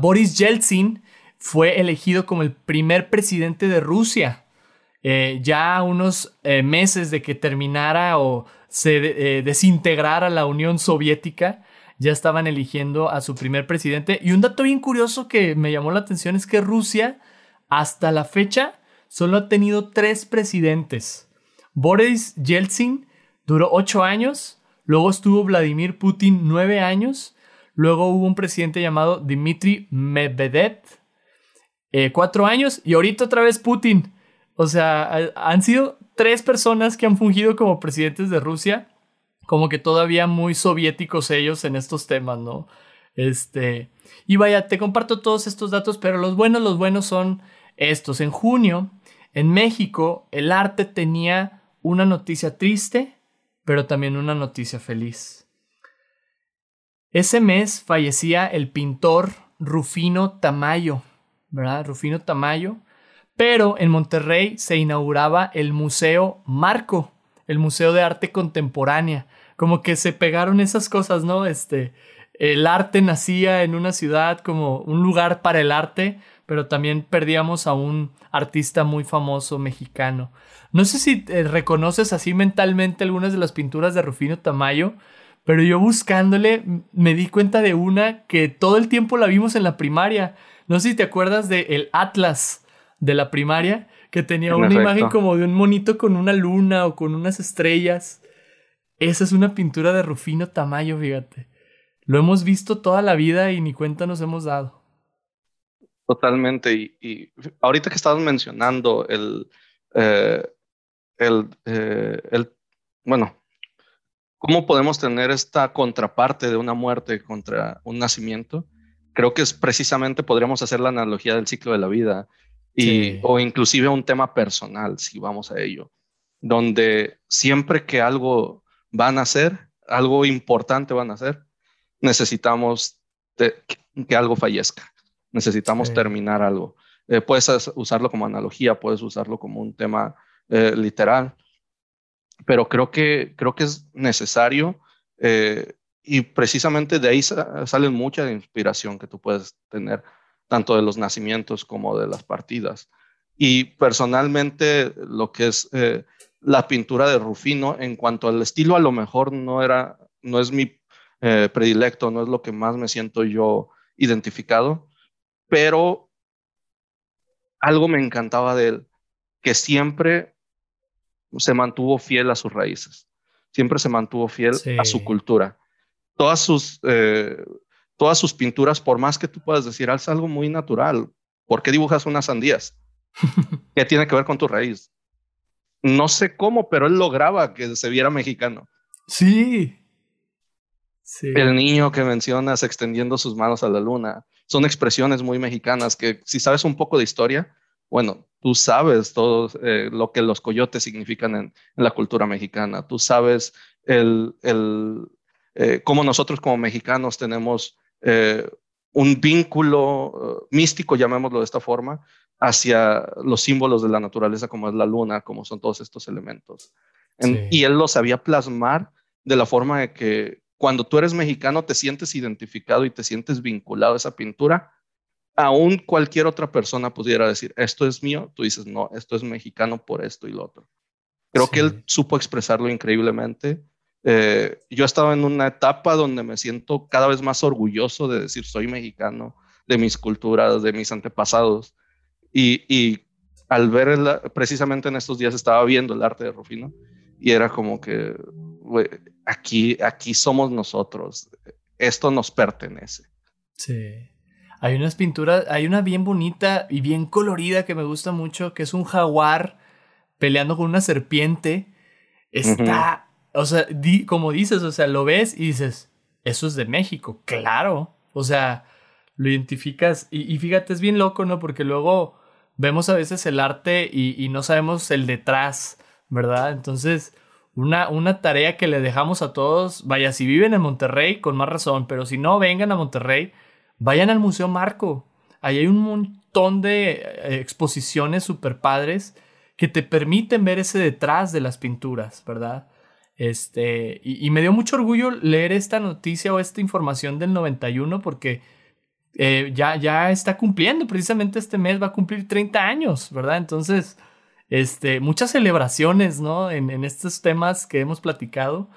Boris Yeltsin fue elegido como el primer presidente de Rusia eh, ya unos eh, meses de que terminara o se eh, desintegrara la Unión Soviética, ya estaban eligiendo a su primer presidente. Y un dato bien curioso que me llamó la atención es que Rusia, hasta la fecha, solo ha tenido tres presidentes. Boris Yeltsin duró ocho años, luego estuvo Vladimir Putin nueve años, luego hubo un presidente llamado Dmitry Medvedev, cuatro años, y ahorita otra vez Putin. O sea, han sido tres personas que han fungido como presidentes de Rusia, como que todavía muy soviéticos ellos en estos temas, ¿no? Este, y vaya, te comparto todos estos datos, pero los buenos, los buenos son estos. En junio, en México, el arte tenía una noticia triste, pero también una noticia feliz. Ese mes fallecía el pintor Rufino Tamayo, ¿verdad? Rufino Tamayo, pero en Monterrey se inauguraba el Museo Marco, el Museo de Arte Contemporánea. Como que se pegaron esas cosas, ¿no? Este, el arte nacía en una ciudad como un lugar para el arte, pero también perdíamos a un artista muy famoso mexicano. No sé si eh, reconoces así mentalmente algunas de las pinturas de Rufino Tamayo, pero yo buscándole me di cuenta de una que todo el tiempo la vimos en la primaria. No sé si te acuerdas de el Atlas de la primaria que tenía una imagen como de un monito con una luna o con unas estrellas. Esa es una pintura de Rufino Tamayo, fíjate. Lo hemos visto toda la vida y ni cuenta nos hemos dado.
Totalmente. Y, ahorita que estabas mencionando el, eh, el, eh, el, bueno, ¿cómo podemos tener esta contraparte de una muerte contra un nacimiento? Creo que es precisamente, podríamos hacer la analogía del ciclo de la vida o inclusive un tema personal, si vamos a ello, donde siempre que algo van a hacer, algo importante van a hacer, necesitamos que algo fallezca, necesitamos terminar algo. Eh, puedes usarlo como analogía, puedes usarlo como un tema eh, literal, pero creo que, creo que es necesario eh, y precisamente de ahí sale mucha inspiración que tú puedes tener tanto de los nacimientos como de las partidas. Y personalmente lo que es eh, la pintura de Rufino, en cuanto al estilo, a lo mejor no era, no es mi eh, predilecto, no es lo que más me siento yo identificado, pero algo me encantaba de él, que siempre se mantuvo fiel a sus raíces, siempre se mantuvo fiel a su cultura. Todas sus, eh, todas sus pinturas, por más que tú puedas decir, es algo muy natural. ¿Por qué dibujas unas sandías? ¿Qué tiene que ver con tu raíz? No sé cómo, pero él lograba que se viera mexicano.
Sí.
sí. El niño que mencionas extendiendo sus manos a la luna. Son expresiones muy mexicanas que si sabes un poco de historia, bueno, tú sabes todo eh, lo que los coyotes significan en, la cultura mexicana. Tú sabes el, el eh, cómo nosotros como mexicanos tenemos eh, un vínculo místico, llamémoslo de esta forma, hacia los símbolos de la naturaleza como es la luna, como son todos estos elementos. Y él lo sabía plasmar de la forma de que cuando tú eres mexicano te sientes identificado y te sientes vinculado a esa pintura, aún cualquier otra persona pudiera decir, esto es mío, tú dices, no, esto es mexicano por esto y lo otro. Creo que él supo expresarlo increíblemente. Eh, yo he estado en una etapa donde me siento cada vez más orgulloso de decir, soy mexicano, de mis culturas, de mis antepasados. Y, al ver, precisamente en estos días estaba viendo el arte de Rufino y era como que, aquí, aquí somos nosotros, esto nos pertenece.
Sí. Hay unas pinturas, hay una bien bonita y bien colorida que me gusta mucho, que es un jaguar peleando con una serpiente. Está, o sea, como dices, o sea, lo ves y dices, eso es de México, claro. O sea, lo identificas y, fíjate, es bien loco, ¿no? Porque luego vemos a veces el arte y, no sabemos el detrás, ¿verdad? Entonces, una, una, tarea que le dejamos a todos, vaya, si viven en Monterrey, con más razón, pero si no, vengan a Monterrey, vayan al Museo Marco. Ahí hay un montón de eh, exposiciones super padres que te permiten ver ese detrás de las pinturas, ¿verdad? Este, y, me dio mucho orgullo leer esta noticia o esta información del 91 porque eh, ya, ya está cumpliendo, precisamente este mes va a cumplir 30 años, ¿verdad? Entonces, este, muchas celebraciones, ¿no? En, en estos temas que hemos platicado,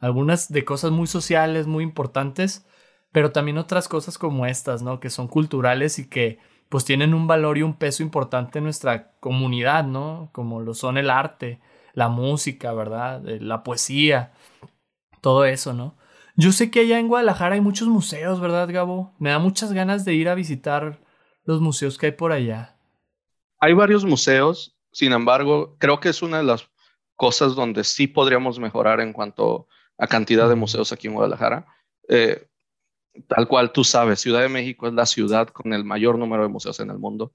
algunas de cosas muy sociales, muy importantes, pero también otras cosas como estas, ¿no? Que son culturales y que pues tienen un valor y un peso importante en nuestra comunidad, ¿no? Como lo son el arte, la música, ¿verdad? Eh, la poesía, todo eso, ¿no? Yo sé que allá en Guadalajara hay muchos museos, ¿verdad, Gabo? Me da muchas ganas de ir a visitar los museos que hay por allá.
Hay varios museos, sin embargo, creo que es una de las cosas donde sí podríamos mejorar en cuanto a cantidad de museos aquí en Guadalajara. Eh, tal cual tú sabes, Ciudad de México es la ciudad con el mayor número de museos en el mundo.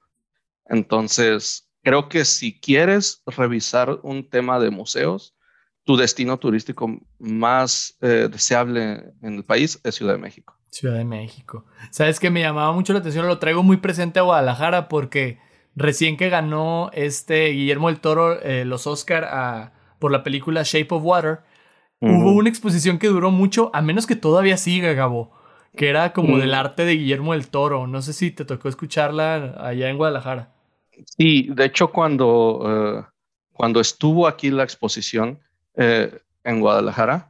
Entonces, creo que si quieres revisar un tema de museos, tu destino turístico más eh, deseable en el país es Ciudad de México.
Ciudad de México. Sabes que me llamaba mucho la atención, lo traigo muy presente a Guadalajara porque recién que ganó este Guillermo del Toro eh, los Oscar por la película Shape of Water, hubo una exposición que duró mucho, a menos que todavía siga, Gabo, que era como mm. del arte de Guillermo del Toro. No sé si te tocó escucharla allá en Guadalajara.
Sí, de hecho cuando, eh, cuando estuvo aquí la exposición, eh, en Guadalajara,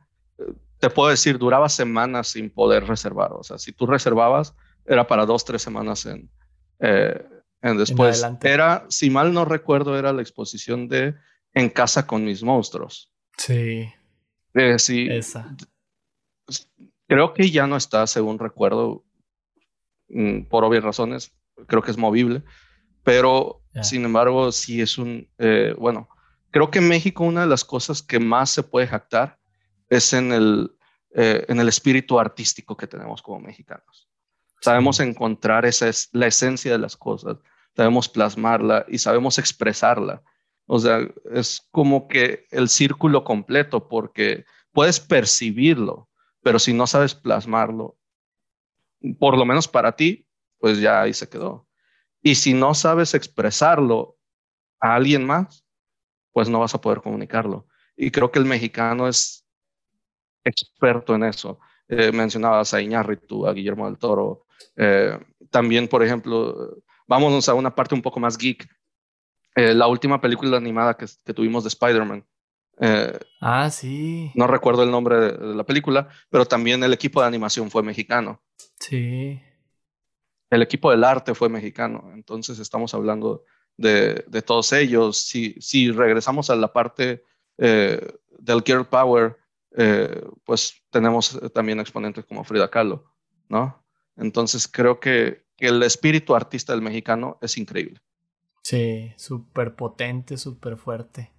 te puedo decir, duraba semanas sin poder reservar. O sea, si tú reservabas, era para dos, tres semanas en, eh, en después. era, si mal no recuerdo, era la exposición de En casa con mis monstruos.
Sí.
Sí. Esa. Creo que ya no está, según recuerdo, mm, por obvias razones. Creo que es movible. Pero, sin embargo, sí es un, bueno, Creo que en México una de las cosas que más se puede jactar es en el, eh, en el espíritu artístico que tenemos como mexicanos. Sabemos encontrar esa es la esencia de las cosas, sabemos plasmarla y sabemos expresarla. O sea, es como que el círculo completo porque puedes percibirlo, pero si no sabes plasmarlo, por lo menos para ti, pues ya ahí se quedó. Y si no sabes expresarlo a alguien más, pues no vas a poder comunicarlo. Y creo que el mexicano es experto en eso. Eh, mencionabas a Iñárritu, a Guillermo del Toro. Eh, también, por ejemplo, vámonos a una parte un poco más geek. Eh, la última película animada que, tuvimos de Spider-Man.
ah, sí.
No recuerdo el nombre de, la película, pero también el equipo de animación fue mexicano.
Sí.
El equipo del arte fue mexicano. Entonces estamos hablando de, todos ellos. Si, si, regresamos a la parte eh, del Girl Power, eh, pues tenemos también exponentes como Frida Kahlo, ¿no? Entonces creo que, el espíritu artista del mexicano es increíble.
Sí, súper potente, súper fuerte.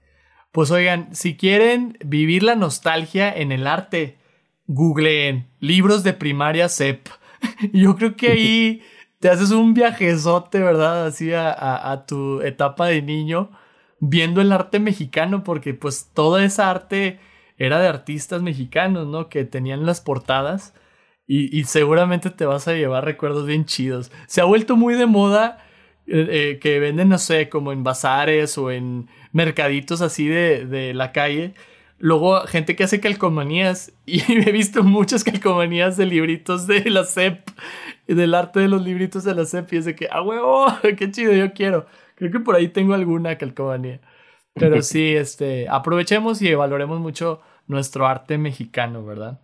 Pues oigan, si quieren vivir la nostalgia en el arte, googleen libros de primaria CEP. Yo creo que ahí te haces un viajezote, ¿verdad? Así a, a, tu etapa de niño, viendo el arte mexicano, porque pues toda esa arte era de artistas mexicanos, ¿no? Que tenían las portadas y, seguramente te vas a llevar recuerdos bien chidos. Se ha vuelto muy de moda eh, eh, que venden, no sé, como en bazares o en mercaditos así de, de la calle. Luego, gente que hace calcomanías. Y he visto muchas calcomanías de libritos de la CEP. Del arte de los libritos de la CEP. Y es de que, ¡ah, huevo! ¡Qué chido! Yo quiero. Creo que por ahí tengo alguna calcomanía. Pero sí, este, aprovechemos y valoremos mucho nuestro arte mexicano, ¿verdad?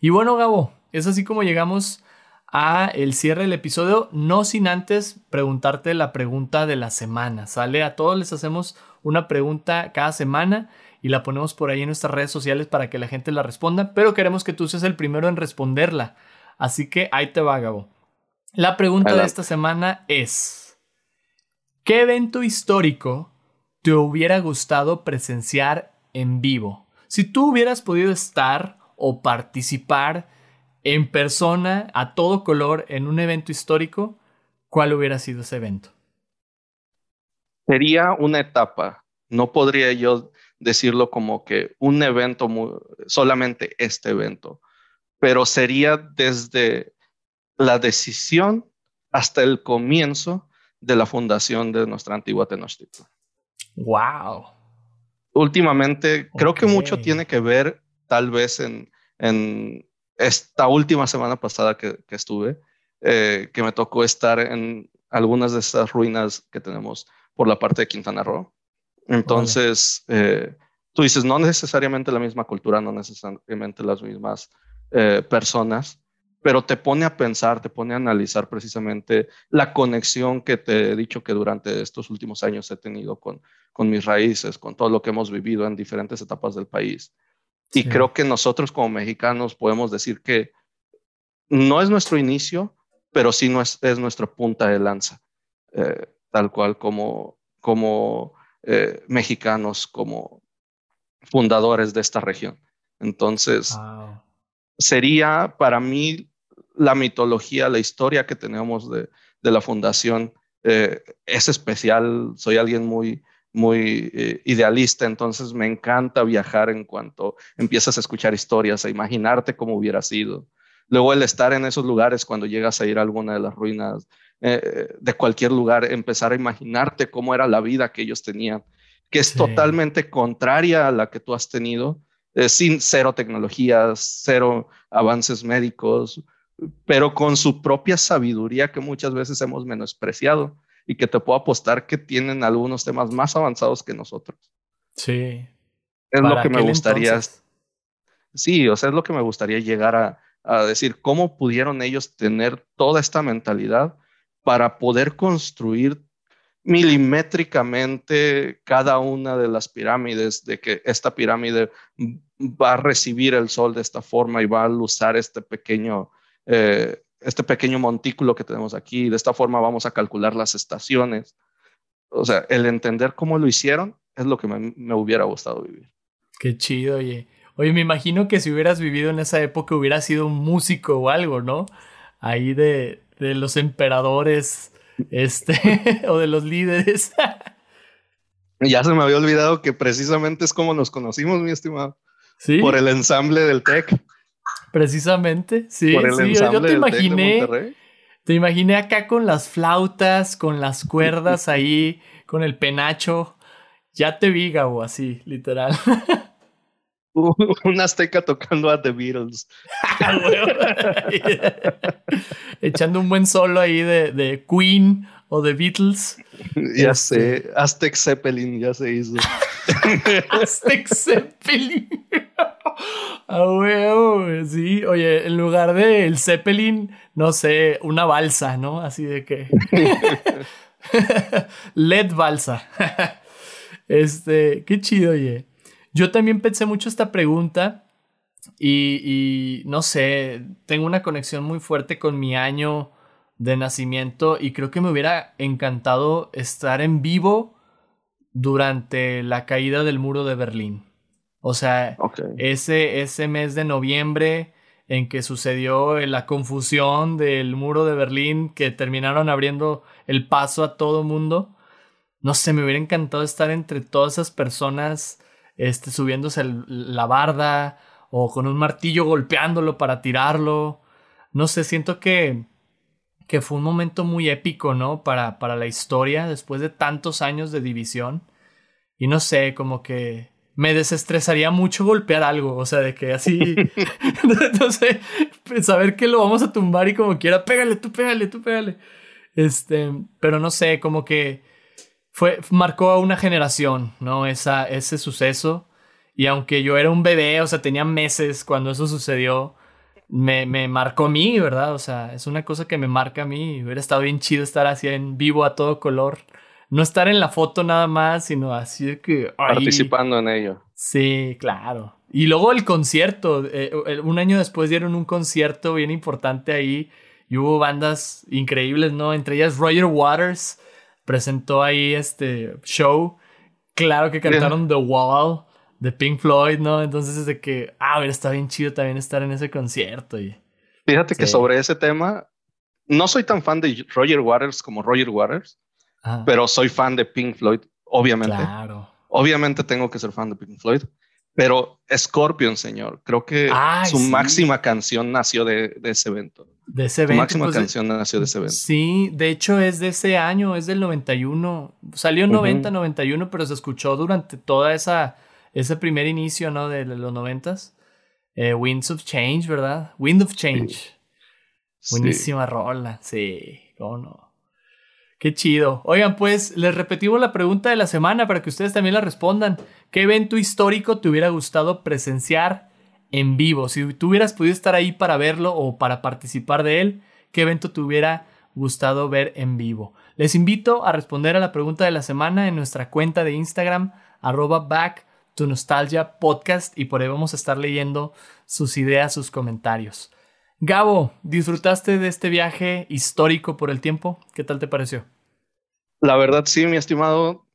Y bueno, Gabo, es así como llegamos a el cierre del episodio, no sin antes preguntarte la pregunta de la semana, ¿sale? A todos les hacemos una pregunta cada semana y la ponemos por ahí en nuestras redes sociales para que la gente la responda, pero queremos que tú seas el primero en responderla. Así que ahí te va, Gabo. La pregunta de esta semana es, ¿qué evento histórico te hubiera gustado presenciar en vivo? Si tú hubieras podido estar o participar en persona, a todo color, en un evento histórico, ¿cuál hubiera sido ese evento?
Sería una etapa. No podría yo decirlo como que un evento, solamente este evento, pero sería desde la decisión hasta el comienzo de la fundación de nuestra antigua Tenochtitlan.
Wow.
Últimamente, creo que mucho tiene que ver tal vez en, esta última semana pasada que, estuve, eh, que me tocó estar en algunas de esas ruinas que tenemos por la parte de Quintana Roo. Entonces, eh, tú dices, no necesariamente la misma cultura, no necesariamente las mismas eh, personas, pero te pone a pensar, te pone a analizar precisamente la conexión que te he dicho que durante estos últimos años he tenido con, con mis raíces, con todo lo que hemos vivido en diferentes etapas del país. Y creo que nosotros como mexicanos podemos decir que no es nuestro inicio, pero sí no es, nuestra punta de lanza, eh, tal cual como, como eh, mexicanos, como fundadores de esta región. Entonces, sería para mí la mitología, la historia que tenemos de, la fundación eh, es especial. Soy alguien muy, muy eh, idealista, entonces me encanta viajar en cuanto empiezas a escuchar historias, a imaginarte cómo hubiera sido. Luego el estar en esos lugares cuando llegas a ir a alguna de las ruinas eh, de cualquier lugar, empezar a imaginarte cómo era la vida que ellos tenían, que es totalmente contraria a la que tú has tenido, eh, sin cero tecnologías, cero avances médicos, pero con su propia sabiduría que muchas veces hemos menospreciado y que te puedo apostar que tienen algunos temas más avanzados que nosotros.
Sí.
Es lo que me gustaría. Sí, o sea, es lo que me gustaría llegar a, a decir, cómo pudieron ellos tener toda esta mentalidad para poder construir milimétricamente cada una de las pirámides, de que esta pirámide va a recibir el sol de esta forma y va a usar este pequeño eh, este pequeño montículo que tenemos aquí. De esta forma vamos a calcular las estaciones. O sea, el entender cómo lo hicieron es lo que me, hubiera gustado vivir.
Qué chido, oye. Oye, me imagino que si hubieras vivido en esa época hubieras sido un músico o algo, ¿no? Ahí de, de los emperadores, este, o de los líderes.
ya se me había olvidado que precisamente es como nos conocimos, mi estimado. Sí. Por el ensamble del TEC.
Precisamente, sí, sí yo, te imaginé. Te imaginé acá con las flautas, con las cuerdas ahí, con el penacho. Ya te vi, Gabo, así, literal.
Un azteca tocando a The Beatles.
Echando un buen solo ahí de, de Queen o de Beatles.
Ya este sé, Aztec Zeppelin ya se hizo.
Aztec Zeppelin. Ah, huevo, sí. Oye, en lugar de el Zeppelin, no sé, una balsa, ¿no? Así de que. LED balsa. este, qué chido, oye. Yo también pensé mucho esta pregunta y, no sé, tengo una conexión muy fuerte con mi año de nacimiento y creo que me hubiera encantado estar en vivo durante la caída del muro de Berlín. O sea, ese, ese mes de noviembre en que sucedió la confusión del muro de Berlín que terminaron abriendo el paso a todo mundo. No sé, me hubiera encantado estar entre todas esas personas este, subiéndose la barda o con un martillo golpeándolo para tirarlo. No sé, siento que, que fue un momento muy épico, ¿no? Para, para la historia después de tantos años de división. Y no sé, como que me desestresaría mucho golpear algo, o sea, de que así, no sé, saber que lo vamos a tumbar y como quiera, pégale, tú pégale, tú pégale. Este, pero no sé, como que fue, marcó a una generación, ¿no? Esa, ese suceso. Y aunque yo era un bebé, o sea, tenía meses cuando eso sucedió, me, me marcó a mí, ¿verdad? O sea, es una cosa que me marca a mí. Hubiera estado bien chido estar así en vivo a todo color no estar en la foto nada más, sino así de que...
Participando en ello.
Sí, claro. Y luego el concierto, eh, un año después dieron un concierto bien importante ahí y hubo bandas increíbles, ¿no? Entre ellas Roger Waters presentó ahí este show. Claro que cantaron The Wall de Pink Floyd, ¿no? Entonces es de que, ah, ver, está bien chido también estar en ese concierto. Y,
Fíjate que sobre ese tema, no soy tan fan de Roger Waters como Roger Waters, pero soy fan de Pink Floyd, obviamente. Claro. Obviamente tengo que ser fan de Pink Floyd. Pero Scorpion, señor, creo que su máxima canción nació de, ese evento.
De ese evento.
Su máxima pues, canción nació de ese evento.
Sí, de hecho es de ese año, es del 91. Salió en 90, 91, pero se escuchó durante toda esa, ese primer inicio, ¿no? De, los 90 eh, Winds of Change, ¿verdad? Wind of Change. Buenísima rola, sí, cómo no. Qué chido. Oigan, pues les repetimos la pregunta de la semana para que ustedes también la respondan. ¿Qué evento histórico te hubiera gustado presenciar en vivo? Si tú hubieras podido estar ahí para verlo o para participar de él, ¿qué evento te hubiera gustado ver en vivo? Les invito a responder a la pregunta de la semana en nuestra cuenta de Instagram, arroba back to nostalgia podcast, y por ahí vamos a estar leyendo sus ideas, sus comentarios. Gabo, ¿disfrutaste de este viaje histórico por el tiempo? ¿Qué tal te pareció?
La verdad, sí, mi estimado.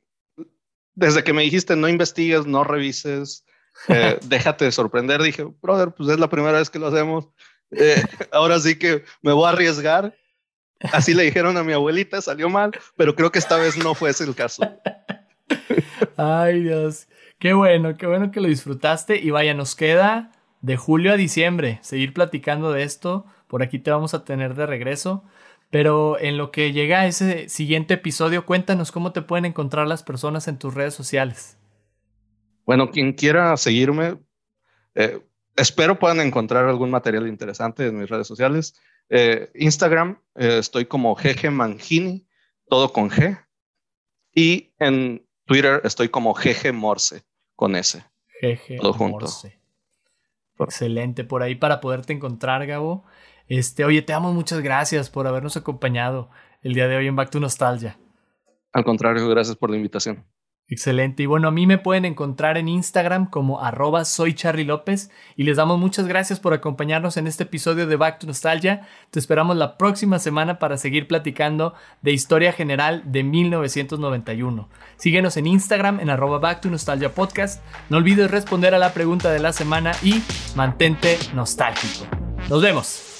Desde que me dijiste no investigues, no revises, eh, déjate de sorprender, dije, brother, pues es la primera vez que lo hacemos. Eh, ahora sí que me voy a arriesgar. Así le dijeron a mi abuelita, salió mal, pero creo que esta vez no fue ese el caso.
Ay, Dios. Qué bueno, qué bueno que lo disfrutaste. Y vaya, nos queda de julio a diciembre, seguir platicando de esto. Por aquí te vamos a tener de regreso. Pero en lo que llega a ese siguiente episodio, cuéntanos cómo te pueden encontrar las personas en tus redes sociales.
Bueno, quien quiera seguirme, eh, espero puedan encontrar algún material interesante en mis redes sociales. Eh, Instagram, eh, estoy como GG Mangini, todo con G. Y en Twitter estoy como GG Morse, con S.
GG junto. Excelente, por ahí para poderte encontrar, Gabo. Este, oye, te damos muchas gracias por habernos acompañado el día de hoy en Back to Nostalgia.
Al contrario, gracias por la invitación.
Excelente. Y bueno, a mí me pueden encontrar en Instagram como arroba soy Charlie López y les damos muchas gracias por acompañarnos en este episodio de Back to Nostalgia. Te esperamos la próxima semana para seguir platicando de historia general de 1991. Síguenos en Instagram en arroba Back to Nostalgia Podcast. No olvides responder a la pregunta de la semana y mantente nostálgico. Nos vemos.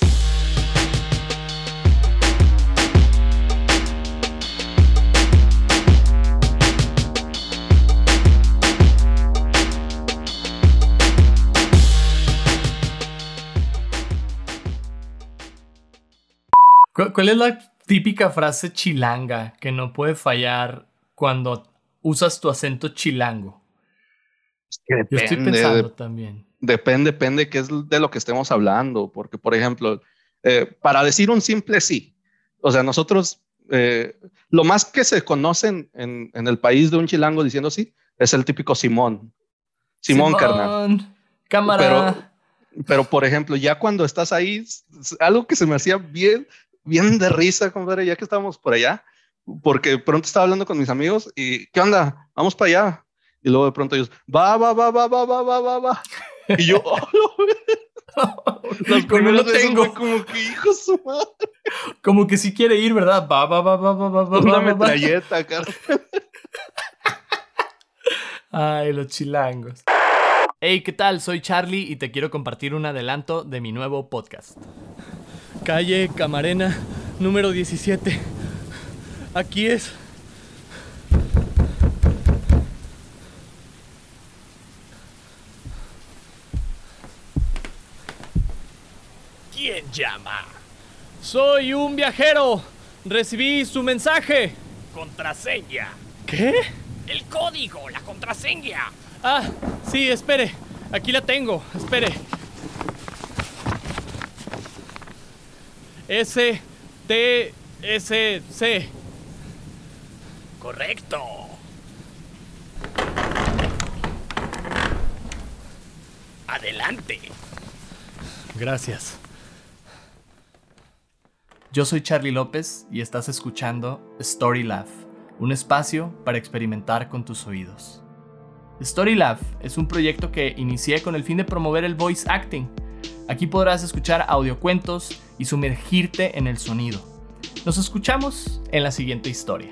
¿Cuál es la típica frase chilanga que no puede fallar cuando usas tu acento chilango?
depende, Yo estoy pensando también. Depende, depende qué es de lo que estemos hablando, porque por ejemplo, eh, para decir un simple sí, o sea, nosotros, eh, lo más que se conocen en, en, el país de un chilango diciendo sí, es el típico Simón. Simón, Simón carnal.
Cámara.
Pero, pero, por ejemplo, ya cuando estás ahí, algo que se me hacía bien, bien de risa, compadre, ya que estábamos por allá, porque pronto estaba hablando con mis amigos y, ¿qué onda? Vamos para allá. Y luego de pronto ellos, va, va, va, va, va, va, va, va, va. Y yo, oh, las
Con uno
primeras veces
tengo.
como que hijo su madre,
Como que si quiere ir, ¿verdad? Va, va, va, va, va, va, va,
una
va, va.
metralleta, cara.
Ay, los chilangos. Hey, ¿qué tal? Soy Charlie y te quiero compartir un adelanto de mi nuevo podcast. Calle Camarena, número 17. Aquí es. ¿Quién llama? Soy un viajero. Recibí su mensaje.
Contraseña.
¿Qué?
El código, la contraseña.
Ah, sí, espere. Aquí la tengo. Espere. S T S C.
Correcto. Adelante.
Gracias. Yo soy Charlie López y estás escuchando Story Lab, un espacio para experimentar con tus oídos. Story Lab es un proyecto que inicié con el fin de promover el voice acting. Aquí podrás escuchar audiocuentos y sumergirte en el sonido. Nos escuchamos en la siguiente historia.